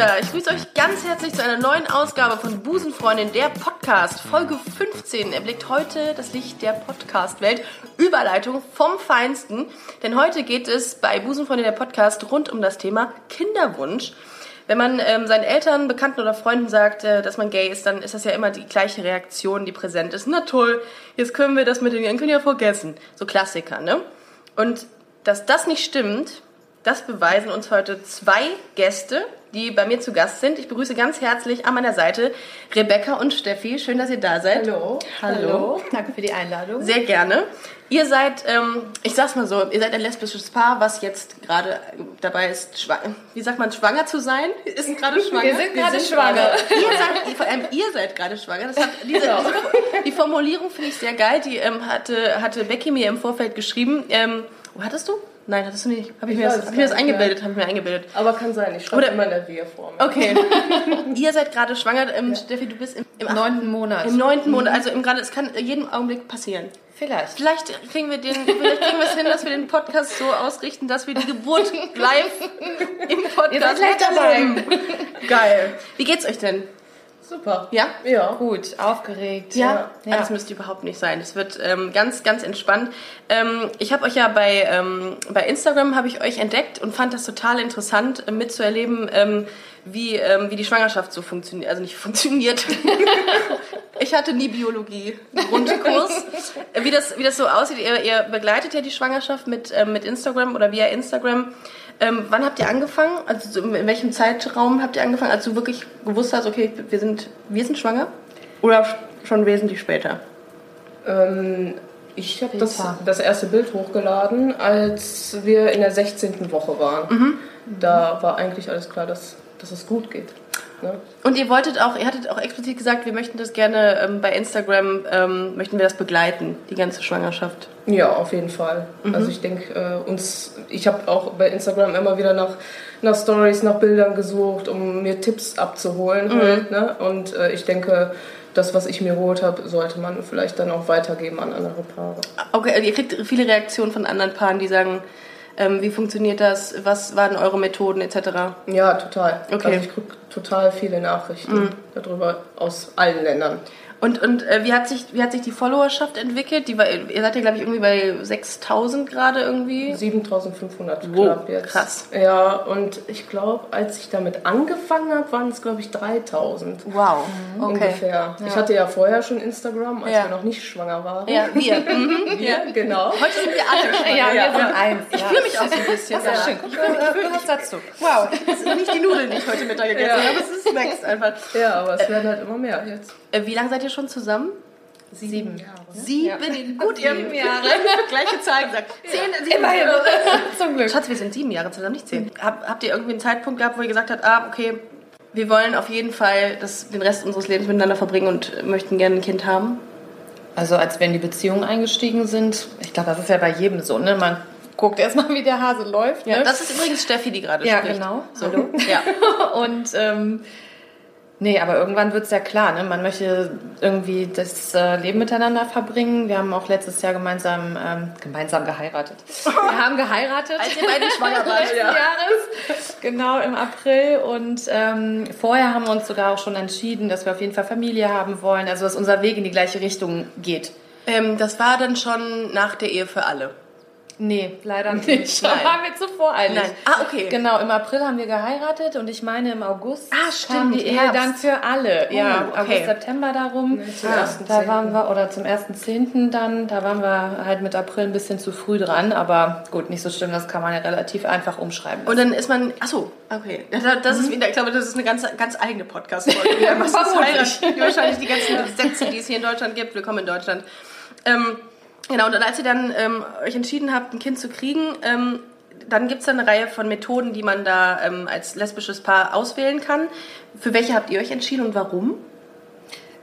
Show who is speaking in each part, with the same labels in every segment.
Speaker 1: Wieder. Ich grüße euch ganz herzlich zu einer neuen Ausgabe von Busenfreundin, der Podcast. Folge 15 erblickt heute das Licht der Podcast-Welt. Überleitung vom Feinsten. Denn heute geht es bei Busenfreundin, der Podcast, rund um das Thema Kinderwunsch. Wenn man ähm, seinen Eltern, Bekannten oder Freunden sagt, äh, dass man gay ist, dann ist das ja immer die gleiche Reaktion, die präsent ist. Na toll, jetzt können wir das mit den Enkeln ja vergessen. So Klassiker, ne? Und dass das nicht stimmt, das beweisen uns heute zwei Gäste, die bei mir zu Gast sind. Ich begrüße ganz herzlich an meiner Seite Rebecca und Steffi. Schön, dass ihr da seid.
Speaker 2: Hallo.
Speaker 1: Hallo.
Speaker 2: Danke für die Einladung.
Speaker 1: Sehr gerne. Ihr seid, ähm, ich sag's mal so, ihr seid ein lesbisches Paar, was jetzt gerade dabei ist, schwanger, wie sagt man, schwanger zu sein? Ist gerade schwanger?
Speaker 2: Wir sind gerade schwanger.
Speaker 1: Ihr seid, vor allem ihr seid gerade schwanger. Das hat, diese,
Speaker 2: Genau.
Speaker 1: die Formulierung finde ich sehr geil. Die ähm, hatte, hatte Becky mir im Vorfeld geschrieben. Ähm, wo hattest du? Nein, hattest du nicht. Habe ich, mir
Speaker 2: weiß
Speaker 1: das, hab ich mir das eingebildet? Habe ich mir eingebildet.
Speaker 2: Aber kann sein, ich schreibe
Speaker 1: Oder-
Speaker 2: immer in der Wir-Form.
Speaker 1: Okay. ihr seid gerade schwanger. Ähm, Steffi, du bist im,
Speaker 2: Neunten Monat.
Speaker 1: Im neunten Monat. Also im, gerade, es kann jeden Augenblick passieren.
Speaker 2: Vielleicht.
Speaker 1: Vielleicht kriegen wir den, vielleicht kriegen wir es hin, dass wir den Podcast so ausrichten, dass wir die Geburt live im Podcast
Speaker 2: Ihr seid dabei.
Speaker 1: Geil. Wie geht's euch denn?
Speaker 2: Super.
Speaker 1: Ja?
Speaker 2: Ja. Gut, aufgeregt.
Speaker 1: Ja,
Speaker 2: ja.
Speaker 1: das müsste überhaupt nicht sein. Es wird ähm, ganz, ganz entspannt. Ähm, ich habe euch ja bei, ähm, bei Instagram habe ich euch entdeckt und fand das total interessant äh, mitzuerleben, ähm, wie, ähm, wie die Schwangerschaft so funktioniert, also nicht funktioniert. ich hatte nie Biologie Grundkurs. Äh, wie das, wie das so aussieht. Ihr, ihr begleitet ja die Schwangerschaft mit, ähm, mit Instagram oder via Instagram. Ähm, wann habt ihr angefangen? Also so in welchem Zeitraum habt ihr angefangen, als du wirklich gewusst hast, okay, wir sind, wir sind schwanger? Oder schon wesentlich später?
Speaker 3: Ähm, ich habe das, das erste Bild hochgeladen, als wir in der 16. Woche waren. Da war eigentlich alles klar, dass, dass es gut geht. Ne?
Speaker 1: Und ihr wolltet auch, ihr hattet auch explizit gesagt, wir möchten das gerne ähm, bei Instagram, ähm, möchten wir das begleiten, die ganze Schwangerschaft.
Speaker 3: Ja, auf jeden Fall. Also ich denke, äh, uns, ich habe auch bei Instagram immer wieder nach, nach Stories, nach Bildern gesucht, um mir Tipps abzuholen halt. Ne? Und äh, ich denke, das, was ich mir geholt habe, sollte man vielleicht dann auch weitergeben an andere Paare.
Speaker 1: Okay, ihr kriegt viele Reaktionen von anderen Paaren, die sagen, ähm, wie funktioniert das, was waren eure Methoden etc.
Speaker 3: Ja, total.
Speaker 1: Okay.
Speaker 3: Also ich kriege total viele Nachrichten darüber aus allen Ländern.
Speaker 1: Und, und äh, wie, hat sich, wie hat sich die Followerschaft entwickelt? Die war, ihr seid ja, glaube ich, irgendwie bei 6000 gerade irgendwie.
Speaker 3: 7500
Speaker 1: Wow,
Speaker 3: knapp jetzt.
Speaker 1: krass.
Speaker 3: Ja, und ich glaube, als ich damit angefangen habe, waren es, glaube ich, 3000
Speaker 1: Wow, okay.
Speaker 3: ungefähr. Ich hatte ja vorher schon Instagram, als
Speaker 1: Ja.
Speaker 3: wir noch nicht schwanger waren.
Speaker 1: Ja, wir. Mhm.
Speaker 3: Ja, genau.
Speaker 1: Heute sind wir alle schwanger.
Speaker 2: Ja,
Speaker 3: Ja.
Speaker 2: wir sind eins.
Speaker 1: Ich fühle mich auch so ein bisschen.
Speaker 2: Das ist
Speaker 1: ja.
Speaker 2: schön. Ich fühle ich fühl was dazu.
Speaker 1: Wow, das sind nicht die Nudeln, die ich heute Mittag gegessen
Speaker 3: Ja.
Speaker 1: habe, es ist Snacks einfach.
Speaker 3: Ja, aber es werden halt immer mehr jetzt.
Speaker 1: Äh, wie lange seid ihr schon zusammen?
Speaker 2: Sieben.
Speaker 1: Sieben. Gut, ihr
Speaker 2: Sieben Jahre.
Speaker 1: gleiche Zahl gesagt. Zehn, sieben
Speaker 2: Immerhin.
Speaker 1: Jahre.
Speaker 2: Zum Glück.
Speaker 1: Schatz, wir sind sieben Jahre zusammen, nicht zehn. Hab, habt ihr irgendwie einen Zeitpunkt gehabt, wo ihr gesagt habt, ah, okay, wir wollen auf jeden Fall das, den Rest unseres Lebens miteinander verbringen und möchten gerne ein Kind haben?
Speaker 2: Also als wir in die Beziehung eingestiegen sind, ich glaube, das ist ja bei jedem so, ne? Man guckt erstmal, wie der Hase läuft.
Speaker 1: Ja,
Speaker 2: ne?
Speaker 1: das ist übrigens Steffi, die gerade
Speaker 2: Ja,
Speaker 1: spricht.
Speaker 2: genau.
Speaker 1: So.
Speaker 2: Hallo.
Speaker 1: Ja.
Speaker 2: Und ähm, nee, aber irgendwann wird es ja klar, ne? man möchte irgendwie das äh, Leben miteinander verbringen. Wir haben auch letztes Jahr gemeinsam, ähm, gemeinsam geheiratet. Wir haben geheiratet.
Speaker 1: Als ihr beide schwanger wart,
Speaker 2: letzten Jahres, genau im April. Und ähm, vorher haben wir uns sogar auch schon entschieden, dass wir auf jeden Fall Familie haben wollen, also dass unser Weg in die gleiche Richtung geht.
Speaker 1: Ähm, das war dann schon nach der Ehe für alle.
Speaker 2: Nee, leider nicht.
Speaker 1: Nein.
Speaker 2: Da waren wir zu voreilig.
Speaker 1: Nein. Ah, okay.
Speaker 2: Genau, im April haben wir geheiratet und ich meine im August
Speaker 1: Ah, stimmt,
Speaker 2: kam die Ehe dann für alle. ja,
Speaker 1: okay.
Speaker 2: August, September darum.
Speaker 3: zum
Speaker 2: Ah,
Speaker 3: 1.10..
Speaker 2: da waren wir, oder zum 1.10. dann, da waren wir halt mit April ein bisschen zu früh dran, aber gut, nicht so schlimm, das kann man ja relativ einfach umschreiben.
Speaker 1: Und dann ist man, ach so, okay. Das, ist wieder, ich glaube, das ist eine ganz, ganz eigene Podcast-Folge. Wahrscheinlich die ganzen Sätze, die es hier in Deutschland gibt. Willkommen in Deutschland. Ähm, genau, und dann, als ihr dann ähm, euch entschieden habt, ein Kind zu kriegen, ähm, dann gibt es eine Reihe von Methoden, die man da ähm, als lesbisches Paar auswählen kann. Für welche habt ihr euch entschieden und warum?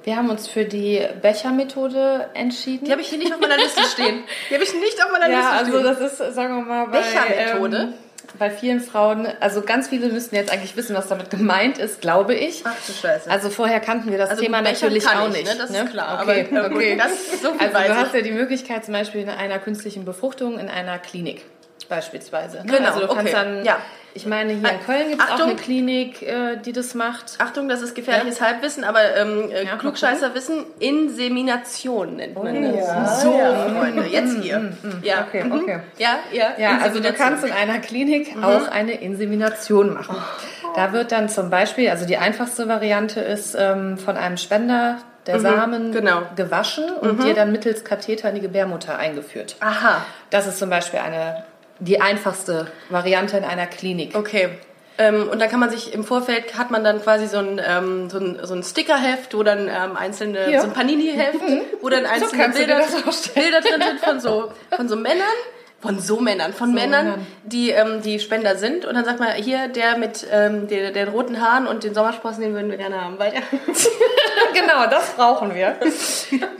Speaker 2: Wir haben uns für die Bechermethode entschieden.
Speaker 1: Die habe ich hier nicht auf meiner Liste stehen. Die habe ich nicht auf meiner
Speaker 2: ja,
Speaker 1: Liste
Speaker 2: also
Speaker 1: stehen.
Speaker 2: das ist, sagen wir mal, bei,
Speaker 1: Bechermethode?
Speaker 2: Ähm, bei vielen Frauen, also ganz viele müssten jetzt eigentlich wissen, was damit gemeint ist, glaube ich.
Speaker 1: Ach du Scheiße.
Speaker 2: Also vorher kannten wir das
Speaker 1: Also
Speaker 2: Thema natürlich auch
Speaker 1: ich,
Speaker 2: nicht.
Speaker 1: ne? Das ist klar,
Speaker 2: Okay,
Speaker 1: aber, äh, gut,
Speaker 2: okay.
Speaker 1: das- so viel
Speaker 2: also du hast ja die Möglichkeit zum Beispiel in einer künstlichen Befruchtung in einer Klinik beispielsweise. Ne?
Speaker 1: Genau,
Speaker 2: Also du kannst
Speaker 1: okay.
Speaker 2: dann,
Speaker 1: Ja.
Speaker 2: ich meine, hier in Köln gibt es auch eine Klinik, äh, die das macht.
Speaker 1: Achtung, das ist gefährliches Halbwissen, aber ähm, äh,
Speaker 2: Ja,
Speaker 1: Klugscheißerwissen, Insemination nennt man
Speaker 2: Oh,
Speaker 1: das.
Speaker 2: ja.
Speaker 1: So, Freunde, jetzt hier. Ja.
Speaker 2: Okay,
Speaker 1: Mhm.
Speaker 2: okay.
Speaker 1: Ja, ja.
Speaker 2: Ja, also du kannst in einer Klinik auch eine Insemination machen. Da wird dann zum Beispiel, also die einfachste Variante ist ähm, von einem Spender der Samen
Speaker 1: genau.
Speaker 2: gewaschen und dir dann mittels Katheter in die Gebärmutter eingeführt.
Speaker 1: Aha,
Speaker 2: Das ist zum Beispiel eine, die einfachste Variante in einer Klinik.
Speaker 1: okay. Ähm, und dann kann man sich im Vorfeld hat man dann quasi so ein, ähm, so ein, so ein Stickerheft, wo dann ähm, einzelne,
Speaker 2: Hier.
Speaker 1: so ein Panini-Heft, wo dann einzelne
Speaker 2: dir
Speaker 1: Bilder. Bilder drin sind von so, von so Männern. Von so Männern, von Männern,
Speaker 2: Männern.
Speaker 1: die ähm, die Spender sind. Und dann sagt man, hier, der mit ähm, den, den roten Haaren und den Sommersprossen, den würden wir gerne haben. Weiter.
Speaker 2: genau, das brauchen wir.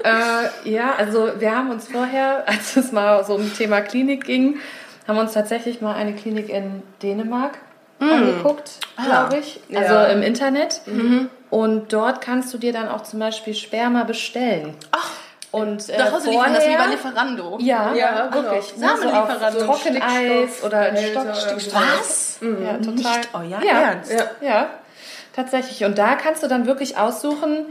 Speaker 2: äh, ja, also wir haben uns vorher, als es mal so um Thema Klinik ging, haben wir uns tatsächlich mal eine Klinik in Dänemark angeguckt, glaube ich. Also
Speaker 3: Ja.
Speaker 2: im Internet. Und dort kannst du dir dann auch zum Beispiel Sperma bestellen.
Speaker 1: Ach,
Speaker 2: Und äh,
Speaker 1: nach Hause liefern, das wie bei Lieferando.
Speaker 2: Ja,
Speaker 3: Ja,
Speaker 2: wirklich.
Speaker 1: genau.
Speaker 2: Ne, so. Trockeneis oder in
Speaker 3: Stickstoff-
Speaker 2: Stockstick.
Speaker 1: Was?
Speaker 2: Ja, total.
Speaker 1: Nicht euer
Speaker 2: ja.
Speaker 1: Ernst?
Speaker 3: Ja.
Speaker 2: Ja, tatsächlich. Und da kannst du dann wirklich aussuchen,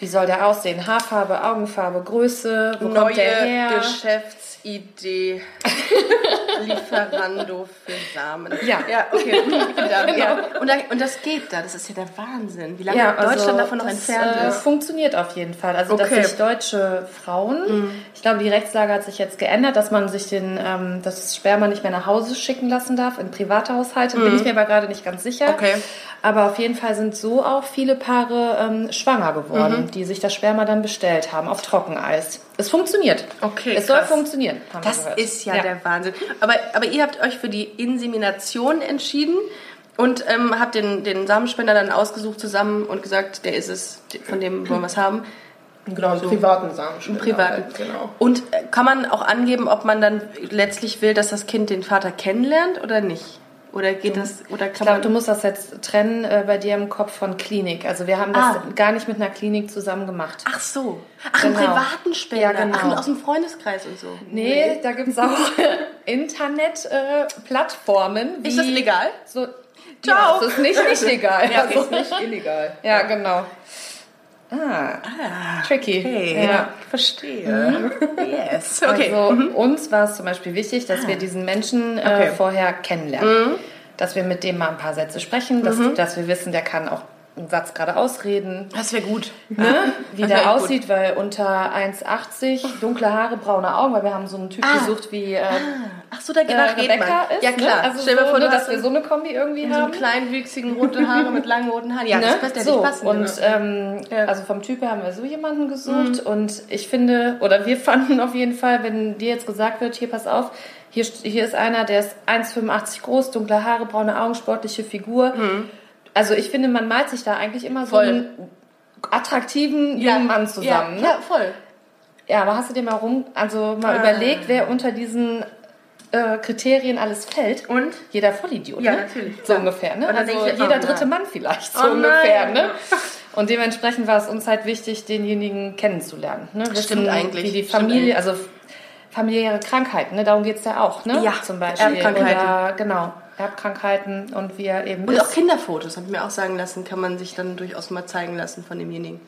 Speaker 2: wie soll der aussehen? Haarfarbe, Augenfarbe, Größe, wo kommt der
Speaker 1: Neue
Speaker 2: her?
Speaker 1: Geschäftsidee. Lieferando für Samen.
Speaker 2: Ja.
Speaker 1: Ja, okay. Ja. ja. Und, da, und das geht da. Das ist ja der Wahnsinn. Wie lange
Speaker 2: Ja, also
Speaker 1: Deutschland davon noch entfernt
Speaker 2: äh,
Speaker 1: ist.
Speaker 2: funktioniert auf jeden Fall. Also,
Speaker 1: Okay. Mhm.
Speaker 2: dass sich deutsche Frauen, ich glaube, die Rechtslage hat sich jetzt geändert, dass man sich den, ähm, das Sperma nicht mehr nach Hause schicken lassen darf in private Haushalte. Bin ich mir aber gerade nicht ganz sicher.
Speaker 1: Mhm. Okay.
Speaker 2: Aber auf jeden Fall sind so auch viele Paare ähm, schwanger geworden,
Speaker 1: Mhm.
Speaker 2: die sich das Sperma dann bestellt haben auf Trockeneis. Es funktioniert.
Speaker 1: Okay,
Speaker 2: Es soll
Speaker 1: krass.
Speaker 2: funktionieren. haben wir
Speaker 1: Das ist ja, der Wahnsinn. Aber, aber ihr habt euch für die Insemination entschieden und ähm, habt den, den Samenspender dann ausgesucht zusammen und gesagt, der ist es, von dem wollen wir es haben.
Speaker 3: Genau, einen privaten Samenspender.
Speaker 1: Privaten.
Speaker 3: Halt, genau.
Speaker 1: Und äh, kann man auch angeben, ob man dann letztlich will, dass das Kind den Vater kennenlernt oder nicht? Oder geht das, oder
Speaker 2: Ich glaube, du musst das jetzt trennen äh, bei dir im Kopf von Klinik. Also wir haben das
Speaker 1: Ah.
Speaker 2: gar nicht mit einer Klinik zusammen gemacht.
Speaker 1: Ach so. Ach, einen
Speaker 2: Genau.
Speaker 1: privaten Spender.
Speaker 2: Ja, genau.
Speaker 1: Ach, aus dem Freundeskreis und so.
Speaker 2: Nee, da gibt es auch Internet-Plattformen.
Speaker 1: Ist das legal?
Speaker 2: So,
Speaker 1: Ciao.
Speaker 2: Ja, das ist nicht, nicht legal.
Speaker 1: Ja,
Speaker 2: also,
Speaker 3: Ist nicht illegal.
Speaker 2: ja, genau. Ah, tricky.
Speaker 1: Okay,
Speaker 2: Ja.
Speaker 1: verstehe. Yes. Okay.
Speaker 2: Also uns war es zum Beispiel wichtig, dass wir diesen Menschen äh,
Speaker 1: Okay.
Speaker 2: vorher kennenlernen. Dass wir mit dem mal ein paar Sätze sprechen, dass, dass wir wissen, der kann auch einen Satz gerade ausreden.
Speaker 1: das wäre gut.
Speaker 2: ne? wie der aussieht, weil unter 1,80, dunkle Haare, braune Augen, weil wir haben so einen Typ gesucht wie äh,
Speaker 1: Ach so, da
Speaker 2: äh, Rebecca ist.
Speaker 1: Ja klar.
Speaker 2: Ne? Also
Speaker 1: Stell dir
Speaker 2: so,
Speaker 1: vor,
Speaker 2: ne, dass wir
Speaker 1: so
Speaker 2: eine Kombi irgendwie
Speaker 1: so einen
Speaker 2: haben.
Speaker 1: kleinwüchsigen rote Haare mit langen roten Haaren. Ja,
Speaker 2: Ne?
Speaker 1: das könnte ja
Speaker 2: so,
Speaker 1: nicht passen.
Speaker 2: und ähm,
Speaker 1: Ja. Mhm.
Speaker 2: also vom Typ her haben wir so jemanden gesucht und ich finde, oder wir fanden auf jeden Fall, wenn dir jetzt gesagt wird, hier pass auf, hier, hier ist einer, der ist 1,85 groß, dunkle Haare, braune Augen, sportliche Figur. Also ich finde, man malt sich da eigentlich immer so.
Speaker 1: Voll.
Speaker 2: einen attraktiven jungen Mann zusammen.
Speaker 1: Ja,
Speaker 2: ne?
Speaker 1: ja, voll.
Speaker 2: Ja, aber hast du dir mal rum, also mal
Speaker 1: Ah.
Speaker 2: überlegt, wer unter diesen äh, Kriterien alles fällt?
Speaker 1: Und?
Speaker 2: Jeder Vollidiot,
Speaker 1: Ja,
Speaker 2: ne?
Speaker 1: natürlich,
Speaker 2: So
Speaker 1: klar.
Speaker 2: ungefähr, ne? Also
Speaker 1: ich,
Speaker 2: jeder
Speaker 1: oh
Speaker 2: dritte. Mann vielleicht, so
Speaker 1: Oh
Speaker 2: ungefähr,
Speaker 1: nein.
Speaker 2: ne? Und dementsprechend war es uns halt wichtig, denjenigen kennenzulernen. Ne? Wissen,
Speaker 1: Stimmt eigentlich,
Speaker 2: Wie die Familie, also familiäre Krankheiten, ne? darum geht's ja auch, ne?
Speaker 1: Ja,
Speaker 2: Zum Beispiel.
Speaker 1: Erbkrankheiten.
Speaker 2: Oder, genau, Erbkrankheiten und wie er eben
Speaker 1: Und
Speaker 2: ist.
Speaker 1: auch Kinderfotos, habe ich mir auch sagen lassen, kann man sich dann durchaus mal zeigen lassen von demjenigen.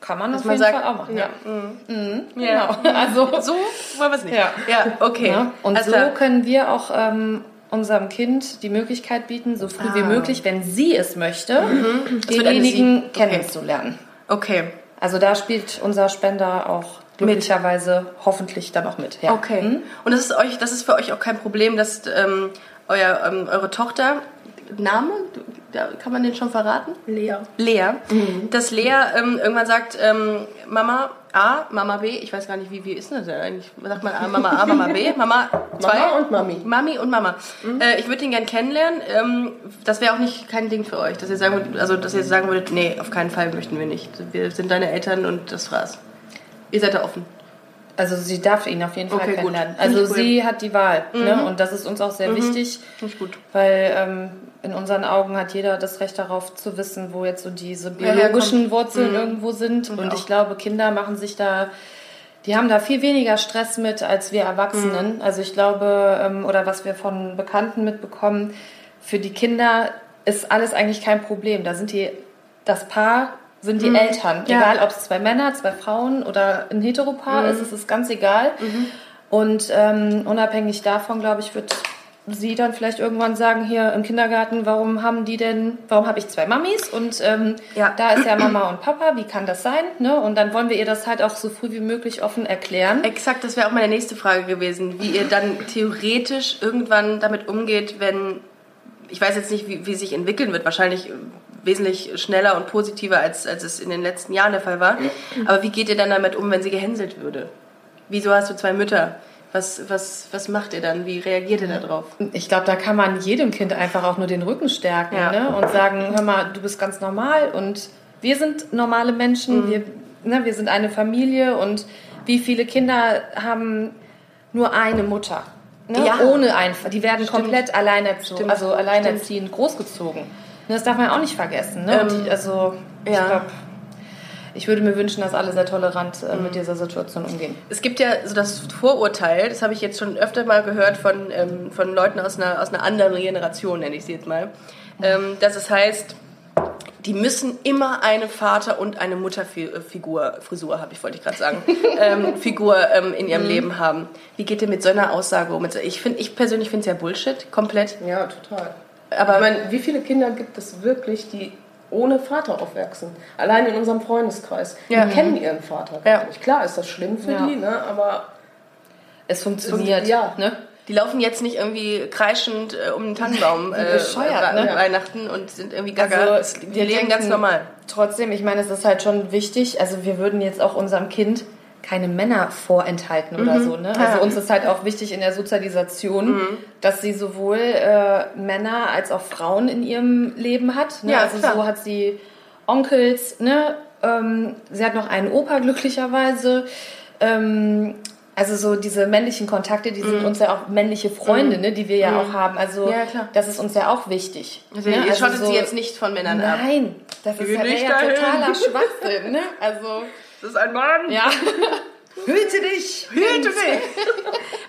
Speaker 2: Kann man
Speaker 1: Dass
Speaker 2: auf
Speaker 1: man
Speaker 2: jeden
Speaker 1: sagt,
Speaker 2: Fall auch machen, ja.
Speaker 1: ja.
Speaker 2: Genau, also...
Speaker 1: So wollen wir es nicht.
Speaker 2: Ja.
Speaker 1: ja okay.
Speaker 2: Ne? Und
Speaker 1: Also,
Speaker 2: so können wir auch ähm, unserem Kind die Möglichkeit bieten, so früh wie
Speaker 1: Ah.
Speaker 2: möglich, wenn sie es möchte,
Speaker 1: eine
Speaker 2: denjenigen.
Speaker 1: Okay.
Speaker 2: kennenzulernen.
Speaker 1: Okay.
Speaker 2: Also da spielt unser Spender auch glücklicherweise hoffentlich dann auch mit. Ja.
Speaker 1: Okay.
Speaker 2: Mhm.
Speaker 1: Und das ist euch, das ist für euch auch kein Problem, dass ähm, euer, ähm, eure Tochter Name? ja, kann man den schon verraten?
Speaker 3: Lea.
Speaker 1: Lea. Dass Lea ähm, irgendwann sagt, ähm, Mama A, Mama B, ich weiß gar nicht, wie, wie ist denn das denn eigentlich? Sagt man A, Mama A, Mama B, Mama 2?
Speaker 3: Mama und Mami.
Speaker 1: Mami und Mama. Äh, ich würde ihn gern kennenlernen. Ähm, das wäre auch nicht kein Ding für euch, dass ihr sagen würdet, also dass ihr sagen würdet, nee, auf keinen Fall möchten wir nicht. Wir sind deine Eltern und das war's. Ihr seid da offen.
Speaker 2: Also sie darf ihn auf jeden Fall
Speaker 1: Okay, gut.
Speaker 2: kennenlernen.
Speaker 1: Finde
Speaker 2: Also
Speaker 1: ich cool.
Speaker 2: sie hat die Wahl. Ne? Und das ist uns auch sehr wichtig,
Speaker 1: Finde ich gut.
Speaker 2: weil ähm, in unseren Augen hat jeder das Recht darauf zu wissen, wo jetzt so diese biologischen
Speaker 1: kommt.
Speaker 2: Wurzeln irgendwo sind. Und
Speaker 1: auch.
Speaker 2: ich glaube, Kinder machen sich da, die haben da viel weniger Stress mit als wir Erwachsenen. Also ich glaube, ähm, oder was wir von Bekannten mitbekommen, für die Kinder ist alles eigentlich kein Problem. Da sind die, das Paar sind die Eltern.
Speaker 1: Ja.
Speaker 2: Egal, ob es zwei Männer, zwei Frauen oder ein Heteropaar ist, es ist ganz egal. Und ähm, unabhängig davon, glaube ich, wird sie dann vielleicht irgendwann sagen, hier im Kindergarten, warum haben die denn, warum habe ich zwei Mamis und ähm,
Speaker 1: Ja.
Speaker 2: da ist ja Mama und Papa, wie kann das sein? Ne? Und dann wollen wir ihr das halt auch so früh wie möglich offen erklären.
Speaker 1: Exakt, das wäre auch meine nächste Frage gewesen, wie ihr dann theoretisch irgendwann damit umgeht, wenn, ich weiß jetzt nicht, wie, wie sich entwickeln wird, wahrscheinlich wesentlich schneller und positiver, als, als es in den letzten Jahren der Fall war. Aber wie geht ihr dann damit um, wenn sie gehänselt würde? Wieso hast du zwei Mütter? Was, was, was macht ihr dann? Wie reagiert ihr darauf?
Speaker 2: Ich glaube, da kann man jedem Kind einfach auch nur den Rücken stärken
Speaker 1: Ja.
Speaker 2: ne? und sagen, hör mal, du bist ganz normal und wir sind normale
Speaker 1: Mhm.
Speaker 2: Menschen, wir, ne, wir sind eine Familie und wie viele Kinder haben nur eine Mutter? Ne?
Speaker 1: Ja.
Speaker 2: Ohne einfach, die werden komplett alleinerzogen,
Speaker 1: Stimmt.
Speaker 2: also alleinerziehend großgezogen. Das darf man auch nicht vergessen. Ne?
Speaker 1: Ähm,
Speaker 2: also ich
Speaker 1: ja.
Speaker 2: glaube, ich würde mir wünschen, dass alle sehr tolerant äh, mit dieser Situation umgehen.
Speaker 1: Es gibt ja so das Vorurteil, das habe ich jetzt schon öfter mal gehört von, ähm, von Leuten aus einer, aus einer anderen Generation, nenne ich sie jetzt mal, ähm, dass es heißt, die müssen immer eine Vater- und eine Mutterfigur, Frisur habe ich, wollte ich gerade sagen, ähm, Figur ähm, in ihrem Leben haben. Wie geht ihr mit so einer Aussage um? Ich, find, ich persönlich finde es ja Bullshit, komplett.
Speaker 3: Ja, total.
Speaker 1: Aber-
Speaker 3: ich meine, wie viele Kinder gibt es wirklich, die ohne Vater aufwachsen? Allein in unserem Freundeskreis.
Speaker 1: Ja.
Speaker 3: Die kennen ihren Vater gar
Speaker 1: Ja.
Speaker 3: nicht. Klar ist das schlimm für
Speaker 2: Ja.
Speaker 3: die, ne? aber
Speaker 2: Es funktioniert.
Speaker 3: Ja.
Speaker 2: Ne?
Speaker 1: Die laufen jetzt nicht irgendwie kreischend äh, um den Tannenbaum äh,
Speaker 2: bescheuert, ne?
Speaker 1: Weihnachten und sind irgendwie gaga.
Speaker 2: Also,
Speaker 1: die
Speaker 2: wir
Speaker 1: leben ganz normal.
Speaker 2: Trotzdem, ich meine, es ist halt schon wichtig. Also wir würden jetzt auch unserem Kind keine Männer vorenthalten oder so. Ne? Also uns ist halt auch wichtig in der Sozialisation, dass sie sowohl äh, Männer als auch Frauen in ihrem Leben hat. Ne?
Speaker 1: Ja,
Speaker 2: also
Speaker 1: klar.
Speaker 2: so hat sie Onkels, ne? Ähm, sie hat noch einen Opa glücklicherweise. Ähm, also so diese männlichen Kontakte, die sind uns ja auch männliche Freunde, ne, die wir ja auch haben. Also
Speaker 1: Ja,
Speaker 2: das ist uns ja auch wichtig.
Speaker 1: Also
Speaker 2: ne?
Speaker 1: ihr
Speaker 2: Also
Speaker 1: schottet
Speaker 2: so-
Speaker 1: sie jetzt nicht von Männern ab.
Speaker 2: Nein, das ist ja, ja totaler Schwachsinn, ne? Also,
Speaker 1: Das ist ein Mann.
Speaker 2: ja. Hüte dich!
Speaker 1: Hüte dich!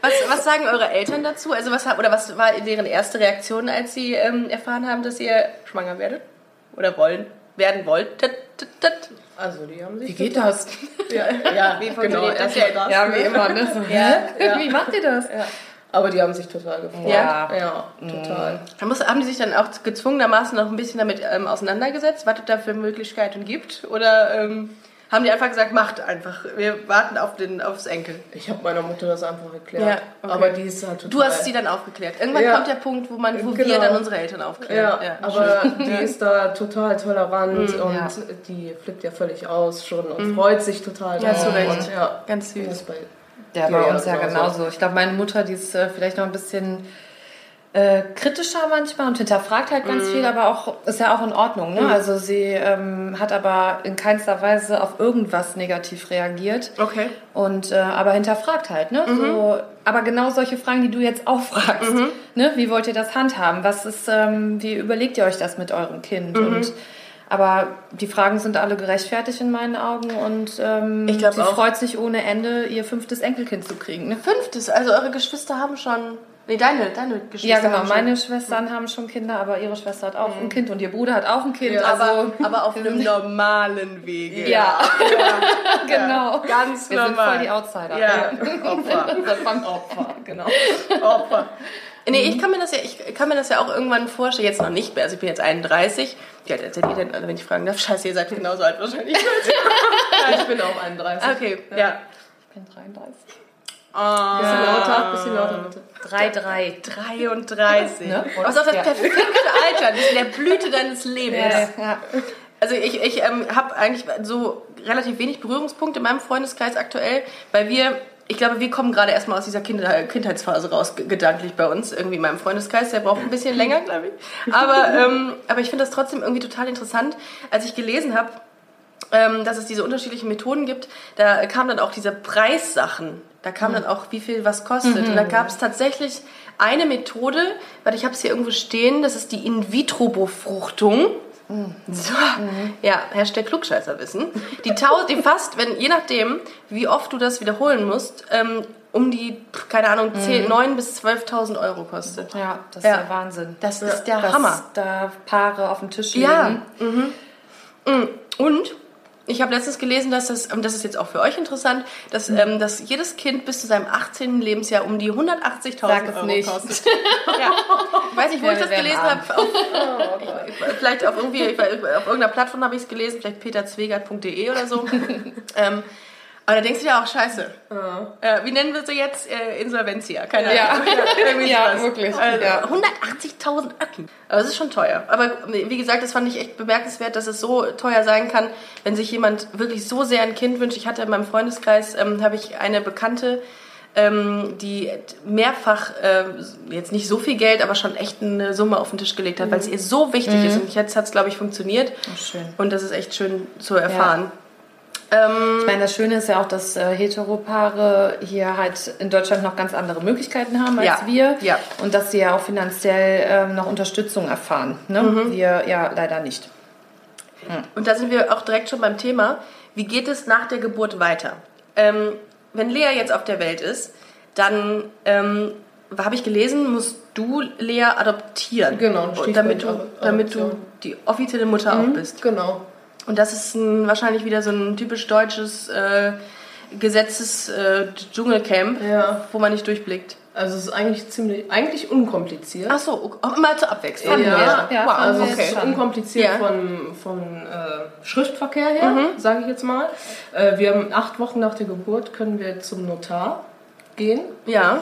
Speaker 1: Was, was sagen eure Eltern dazu? Also was oder was war deren erste Reaktion, als sie ähm, erfahren haben, dass ihr schwanger werdet? Oder wollen? Werden wollt?
Speaker 3: Also die haben sich.
Speaker 2: Wie geht das?
Speaker 3: Ja, ja
Speaker 1: Wie
Speaker 3: genau.
Speaker 1: das jetzt?
Speaker 3: das,
Speaker 2: Ja,
Speaker 3: ne?
Speaker 2: wie immer, ne? So,
Speaker 1: Ja,
Speaker 2: hä? Wie macht ihr das?
Speaker 3: Ja. Aber die haben sich total gefreut.
Speaker 2: Ja.
Speaker 3: ja total.
Speaker 1: Da muss, haben die sich dann auch gezwungenermaßen noch ein bisschen damit ähm, auseinandergesetzt, was es da für Möglichkeiten gibt? Oder ähm, haben die einfach gesagt, macht einfach, wir warten auf den, aufs Enkel?
Speaker 3: Ich habe meiner Mutter das einfach erklärt.
Speaker 1: Ja, okay.
Speaker 3: Aber die ist halt total.
Speaker 1: Du hast sie dann aufgeklärt. Irgendwann
Speaker 3: Ja.
Speaker 1: kommt der Punkt, wo, man, wo wir
Speaker 3: Genau.
Speaker 1: dann unsere Eltern aufklären.
Speaker 3: Ja, aber die ist da total tolerant und
Speaker 2: Ja.
Speaker 3: die flippt ja völlig aus schon und freut sich total.
Speaker 1: Ja, zu. Recht.
Speaker 3: Und, ja,
Speaker 1: Ganz süß.
Speaker 3: das ist bei
Speaker 2: Ja,
Speaker 3: Ja,
Speaker 2: bei
Speaker 3: ja,
Speaker 2: uns ja
Speaker 3: genauso.
Speaker 2: genauso. Ich glaube, meine Mutter, die ist äh, vielleicht noch ein bisschen äh, kritischer manchmal und hinterfragt halt ganz viel, aber auch ist ja auch in Ordnung. Ne? Also sie ähm, hat aber in keinster Weise auf irgendwas negativ reagiert.
Speaker 1: Okay.
Speaker 2: Und äh, aber hinterfragt halt, ne? So, aber genau solche Fragen, die du jetzt auch fragst. Ne? Wie wollt ihr das handhaben? Was ist, ähm, wie überlegt ihr euch das mit eurem Kind? Und aber die Fragen sind alle gerechtfertigt in meinen Augen und ähm,
Speaker 1: Ich glaub
Speaker 2: sie
Speaker 1: auch.
Speaker 2: freut sich ohne Ende, ihr fünftes Enkelkind zu kriegen. Ne?
Speaker 1: Fünftes, also eure Geschwister haben schon. Nee, deine, deine Geschwister.
Speaker 2: Ja, genau.
Speaker 1: haben schon-
Speaker 2: Meine Schwestern haben schon Kinder, aber ihre Schwester hat auch ein Kind und ihr Bruder hat auch ein Kind.
Speaker 3: Ja,
Speaker 2: also,
Speaker 1: aber, aber auf einem normalen Wege.
Speaker 2: ja, genau.
Speaker 1: Ganz
Speaker 2: Wir sind
Speaker 1: normal.
Speaker 2: voll die Outsider.
Speaker 1: Ja, Opfer.
Speaker 2: Opfer, genau.
Speaker 1: Opfer. Nee, ich kann mir das ja, ich kann mir das ja auch irgendwann vorstellen, jetzt noch nicht mehr, also ich bin jetzt 31. Wie alt seid ihr denn, also wenn ich fragen darf? Scheiße, ihr seid genauso alt wahrscheinlich.
Speaker 3: Ja, ich bin auch 31.
Speaker 1: Okay, ja.
Speaker 2: Ich bin 33.
Speaker 3: Bisschen lauter, bisschen lauter bitte.
Speaker 2: 3-3.
Speaker 1: 33.
Speaker 2: Ne?
Speaker 1: Aber es ist auch das
Speaker 2: Ja.
Speaker 1: perfekte Alter, das ist in der Blüte deines Lebens.
Speaker 2: Ja.
Speaker 1: Also ich, ich ähm, habe eigentlich so relativ wenig Berührungspunkte in meinem Freundeskreis aktuell, weil wir, ich glaube, wir kommen gerade erstmal aus dieser kind Kindheitsphase raus, ge- gedanklich bei uns, irgendwie in meinem Freundeskreis. Der braucht ein bisschen länger, glaube ich. Aber, ähm, aber ich finde das trotzdem irgendwie total interessant. Als ich gelesen habe, dass es diese unterschiedlichen Methoden gibt, da kamen dann auch diese Preissachen. Da kam dann auch, wie viel was kostet. Und da gab es tatsächlich eine Methode, weil ich habe es hier irgendwo stehen, das ist die In-vitro-Befruchtung. So, ja, Hashtag Klugscheißerwissen. Die, die fast, wenn, je nachdem, wie oft du das wiederholen musst, ähm, um die, keine Ahnung, 10, 9.000 bis 12.000 Euro kostet.
Speaker 2: Ja, das ist
Speaker 1: Ja.
Speaker 2: der Wahnsinn.
Speaker 1: Das ist der
Speaker 2: Dass
Speaker 1: Hammer.
Speaker 2: da Paare auf dem Tisch
Speaker 1: Ja.
Speaker 2: liegen.
Speaker 1: Und ich habe letztens gelesen, dass das, und das ist jetzt auch für euch interessant, dass,
Speaker 2: Mhm.
Speaker 1: ähm, dass jedes Kind bis zu seinem 18. Lebensjahr um die 180.000
Speaker 2: Sag es
Speaker 1: Euro
Speaker 2: nicht.
Speaker 1: kostet. ja. Ich weiß nicht, wo
Speaker 2: Ja,
Speaker 1: ich das gelesen habe. Ich, vielleicht auf irgendwie, auf irgendeiner Plattform habe ich es gelesen, vielleicht peterzwegert.de oder so. ähm, aber da denkst du ja auch, scheiße. Äh, wie nennen wir sie jetzt? Äh, Insolventia. Keine
Speaker 2: Ja.
Speaker 1: Ahnung. irgendwie
Speaker 2: Ja,
Speaker 1: sowas.
Speaker 2: wirklich.
Speaker 1: Also,
Speaker 2: Ja.
Speaker 1: 180.000 Öcken. Aber es ist schon teuer. Aber wie gesagt, das fand ich echt bemerkenswert, dass es so teuer sein kann, wenn sich jemand wirklich so sehr ein Kind wünscht. Ich hatte in meinem Freundeskreis, ähm, habe ich eine Bekannte, ähm, die mehrfach, äh, jetzt nicht so viel Geld, aber schon echt eine Summe auf den Tisch gelegt hat, weil es ihr so wichtig ist. Und jetzt hat es, glaube ich, funktioniert.
Speaker 2: Oh, schön.
Speaker 1: Und das ist echt schön zu erfahren.
Speaker 2: Ich meine, das Schöne ist ja auch, dass äh, Heteropaare hier halt in Deutschland noch ganz andere Möglichkeiten haben als
Speaker 1: Ja.
Speaker 2: wir.
Speaker 1: Ja.
Speaker 2: Und dass sie ja auch finanziell ähm, noch Unterstützung erfahren. Ne?
Speaker 1: Mhm.
Speaker 2: Wir ja leider nicht.
Speaker 1: Und da sind wir auch direkt schon beim Thema. Wie geht es nach der Geburt weiter? Ähm, wenn Lea jetzt auf der Welt ist, dann ähm, habe ich gelesen, musst du Lea adoptieren.
Speaker 3: Genau,
Speaker 1: damit du, damit du die offizielle Mutter auch bist.
Speaker 3: Genau.
Speaker 1: Und das ist ein, wahrscheinlich wieder so ein typisch deutsches äh, Gesetzes äh,
Speaker 3: Ja.
Speaker 1: wo man nicht durchblickt.
Speaker 3: Also es ist eigentlich ziemlich, eigentlich unkompliziert.
Speaker 1: Ach so, auch immer zur Abwechslung.
Speaker 3: Ja,
Speaker 2: Ja,
Speaker 1: wow,
Speaker 3: also
Speaker 2: fanden
Speaker 3: es unkompliziert
Speaker 1: Ja.
Speaker 3: von, von äh, Schriftverkehr her, sage ich jetzt mal. Äh, wir haben acht Wochen nach der Geburt können wir zum Notar gehen.
Speaker 1: ja.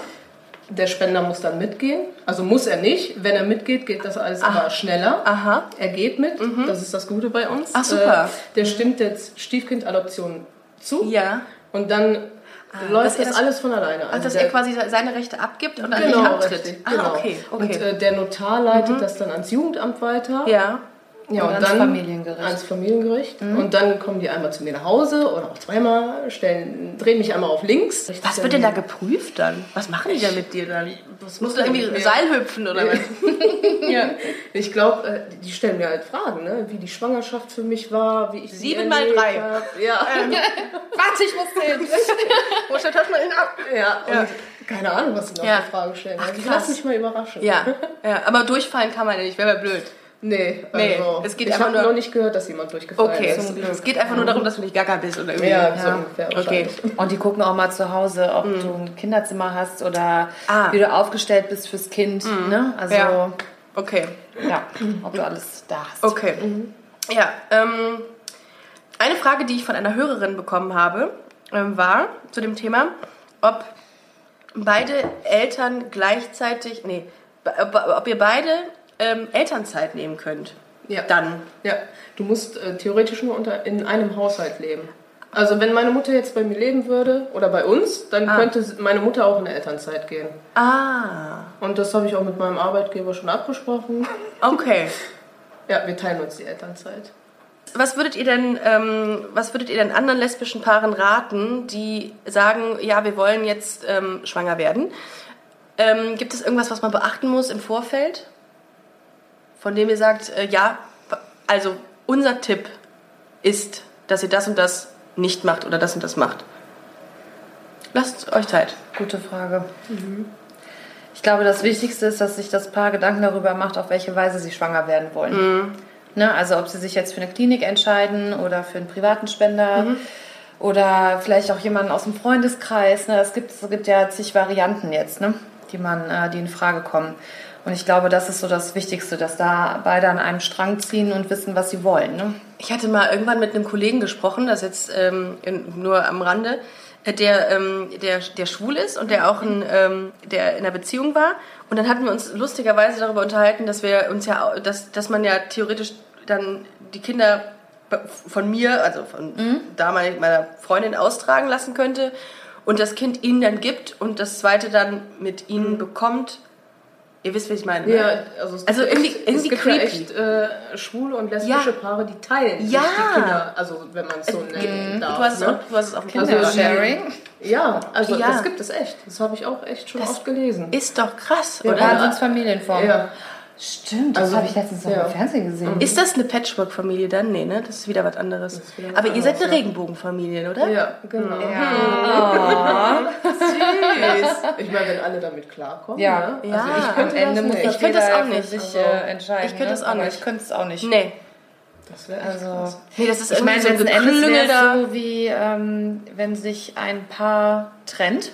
Speaker 3: Der Spender muss dann mitgehen. Also muss er nicht. Wenn er mitgeht, geht das alles aber schneller.
Speaker 1: Aha.
Speaker 3: Er geht mit. Das ist das Gute bei uns.
Speaker 1: Ach, super.
Speaker 3: Äh, der stimmt jetzt Stiefkind-Adoption zu.
Speaker 1: Ja.
Speaker 3: Und dann läuft
Speaker 1: dass er
Speaker 3: das
Speaker 1: das-
Speaker 3: alles von alleine.
Speaker 1: Also, dass
Speaker 3: der-
Speaker 1: er quasi seine Rechte abgibt und dann
Speaker 3: Genau,
Speaker 1: nicht abtritt.
Speaker 3: richtig,
Speaker 1: Ah,
Speaker 3: genau.
Speaker 1: okay, okay.
Speaker 3: Und äh, der Notar leitet das dann ans Jugendamt weiter.
Speaker 1: ja.
Speaker 3: Ja,
Speaker 2: Und
Speaker 3: und,
Speaker 2: ans
Speaker 3: dann
Speaker 2: Familiengericht.
Speaker 3: Ans Familiengericht. Und dann kommen die einmal zu mir nach Hause oder auch zweimal, stellen, drehen mich einmal auf links.
Speaker 1: Was wird denn da geprüft dann? Was machen die denn mit dir dann?
Speaker 3: Was
Speaker 1: Musst du irgendwie? Seil hüpfen oder was?
Speaker 3: Ja. Ich glaube, äh, die stellen mir halt Fragen, ne? wie die Schwangerschaft für mich war, wie ich sie
Speaker 1: Sieben mal drei.
Speaker 3: hab. Ja.
Speaker 2: Warte, ich muss zählen.
Speaker 1: Wo steht das mal hin ab?
Speaker 3: ja. Und keine Ahnung, was sie noch
Speaker 1: Ja.
Speaker 3: für Fragen stellen.
Speaker 1: Ach,
Speaker 3: Also ich lasse mich mal überraschen.
Speaker 1: Ja, ja, aber durchfallen kann man ja nicht, wäre ja blöd.
Speaker 3: Nee,
Speaker 1: Nee,
Speaker 3: also,
Speaker 1: es geht
Speaker 3: ich
Speaker 1: einfach
Speaker 3: habe
Speaker 1: nur-
Speaker 3: noch nicht gehört, dass jemand durchgefallen
Speaker 1: Okay,
Speaker 3: ist.
Speaker 1: es geht einfach nur darum, dass du nicht gaga bist oder irgendwie.
Speaker 3: Ja, so
Speaker 2: Ja.
Speaker 3: ungefähr
Speaker 1: Okay.
Speaker 2: Und die gucken auch mal zu Hause, ob du ein Kinderzimmer hast oder
Speaker 1: Ah.
Speaker 2: wie du aufgestellt bist fürs Kind. Ne? Also,
Speaker 1: Ja.
Speaker 2: ja.
Speaker 1: Okay,
Speaker 2: ob du alles da hast.
Speaker 1: okay. Ja, ähm, eine Frage, die ich von einer Hörerin bekommen habe, ähm, war zu dem Thema, ob beide Eltern gleichzeitig, nee, ob, ob ihr beide ähm, Elternzeit nehmen könnt.
Speaker 3: Ja.
Speaker 1: Dann.
Speaker 3: Ja, du musst äh, theoretisch nur unter, in einem Haushalt leben. Also wenn meine Mutter jetzt bei mir leben würde oder bei uns, dann
Speaker 1: Ah.
Speaker 3: könnte meine Mutter auch in der Elternzeit gehen.
Speaker 1: Ah,
Speaker 3: Und das habe ich auch mit meinem Arbeitgeber schon abgesprochen.
Speaker 1: okay.
Speaker 3: Ja, wir teilen uns die Elternzeit.
Speaker 1: Was würdet ihr denn, ähm, was würdet ihr denn anderen lesbischen Paaren raten, die sagen, ja, wir wollen jetzt ähm, schwanger werden? Ähm, gibt es irgendwas, was man beachten muss im Vorfeld? Von dem ihr sagt, äh, ja, also unser Tipp ist, dass ihr das und das nicht macht oder das und das macht. Lasst euch Zeit.
Speaker 2: Gute Frage. Ich glaube, das Wichtigste ist, dass sich das Paar Gedanken darüber macht, auf welche Weise sie schwanger werden wollen. Ne, also ob sie sich jetzt für eine Klinik entscheiden oder für einen privaten Spender oder vielleicht auch jemanden aus dem Freundeskreis. Ne? Es, gibt, es gibt ja zig Varianten jetzt, ne? die, man, äh, die in Frage kommen. Und ich glaube, das ist so das Wichtigste, dass da beide an einem Strang ziehen und wissen, was sie wollen. Ne?
Speaker 1: Ich hatte mal irgendwann mit einem Kollegen gesprochen, das jetzt ähm, in, nur am Rande, äh, der, ähm, der, der schwul ist und der auch ein, ähm, der in einer Beziehung war. Und dann hatten wir uns lustigerweise darüber unterhalten, dass wir uns ja, dass, dass man ja theoretisch dann die Kinder von mir, also von damalig meiner Freundin austragen lassen könnte und das Kind ihnen dann gibt und das zweite dann mit ihnen bekommt. Ihr wisst, was ich meine. ne?
Speaker 3: Ja, also, es
Speaker 1: Also
Speaker 3: gibt
Speaker 1: irgendwie-
Speaker 3: echt,
Speaker 1: irgendwie
Speaker 3: es gibt
Speaker 1: creepy.
Speaker 3: ja echt äh, schwule und lesbische
Speaker 1: Ja.
Speaker 3: Paare, die teilen
Speaker 1: Ja.
Speaker 3: sich die Kinder, also wenn man es so nennen darf.
Speaker 1: Du hast, es
Speaker 3: ne?
Speaker 1: auch, du hast es auch
Speaker 3: Also,
Speaker 1: Kinder.
Speaker 2: Sharing.
Speaker 3: Ja, also
Speaker 1: Ja.
Speaker 3: das gibt es echt. Das habe ich auch echt schon
Speaker 1: Das
Speaker 3: oft gelesen.
Speaker 1: Ist doch krass,
Speaker 3: Ja,
Speaker 1: oder?
Speaker 2: Wahnsinnsfamilienform.
Speaker 3: Ja.
Speaker 2: Stimmt, das
Speaker 3: Also,
Speaker 2: habe ich letztens noch
Speaker 3: ja.
Speaker 2: im Fernsehen gesehen.
Speaker 1: Ist das eine Patchwork-Familie dann? Nee, ne? Das ist wieder was anderes.
Speaker 3: wieder was
Speaker 1: Aber ihr seid
Speaker 3: anderes,
Speaker 1: eine
Speaker 3: ja.
Speaker 1: Regenbogenfamilie, oder?
Speaker 3: Ja, genau.
Speaker 1: Süß.
Speaker 3: Ich meine, wenn alle damit klarkommen.
Speaker 2: Ja.
Speaker 3: ne?
Speaker 1: Ja.
Speaker 3: Also ich
Speaker 2: Am
Speaker 3: könnte
Speaker 2: Ende
Speaker 3: das
Speaker 2: muss
Speaker 3: nicht.
Speaker 1: Ich könnte das auch nicht.
Speaker 2: sich
Speaker 3: Also,
Speaker 2: äh, entscheiden.
Speaker 1: ich könnte das auch nicht.
Speaker 2: Ich könnte es auch nicht.
Speaker 1: Nee.
Speaker 3: Das wäre
Speaker 2: Also,
Speaker 3: krass.
Speaker 1: Nee, das ist
Speaker 2: ich
Speaker 1: irgendwie
Speaker 2: meine,
Speaker 1: so ein
Speaker 2: Endes wäre so wie, ähm, wenn sich ein Paar trennt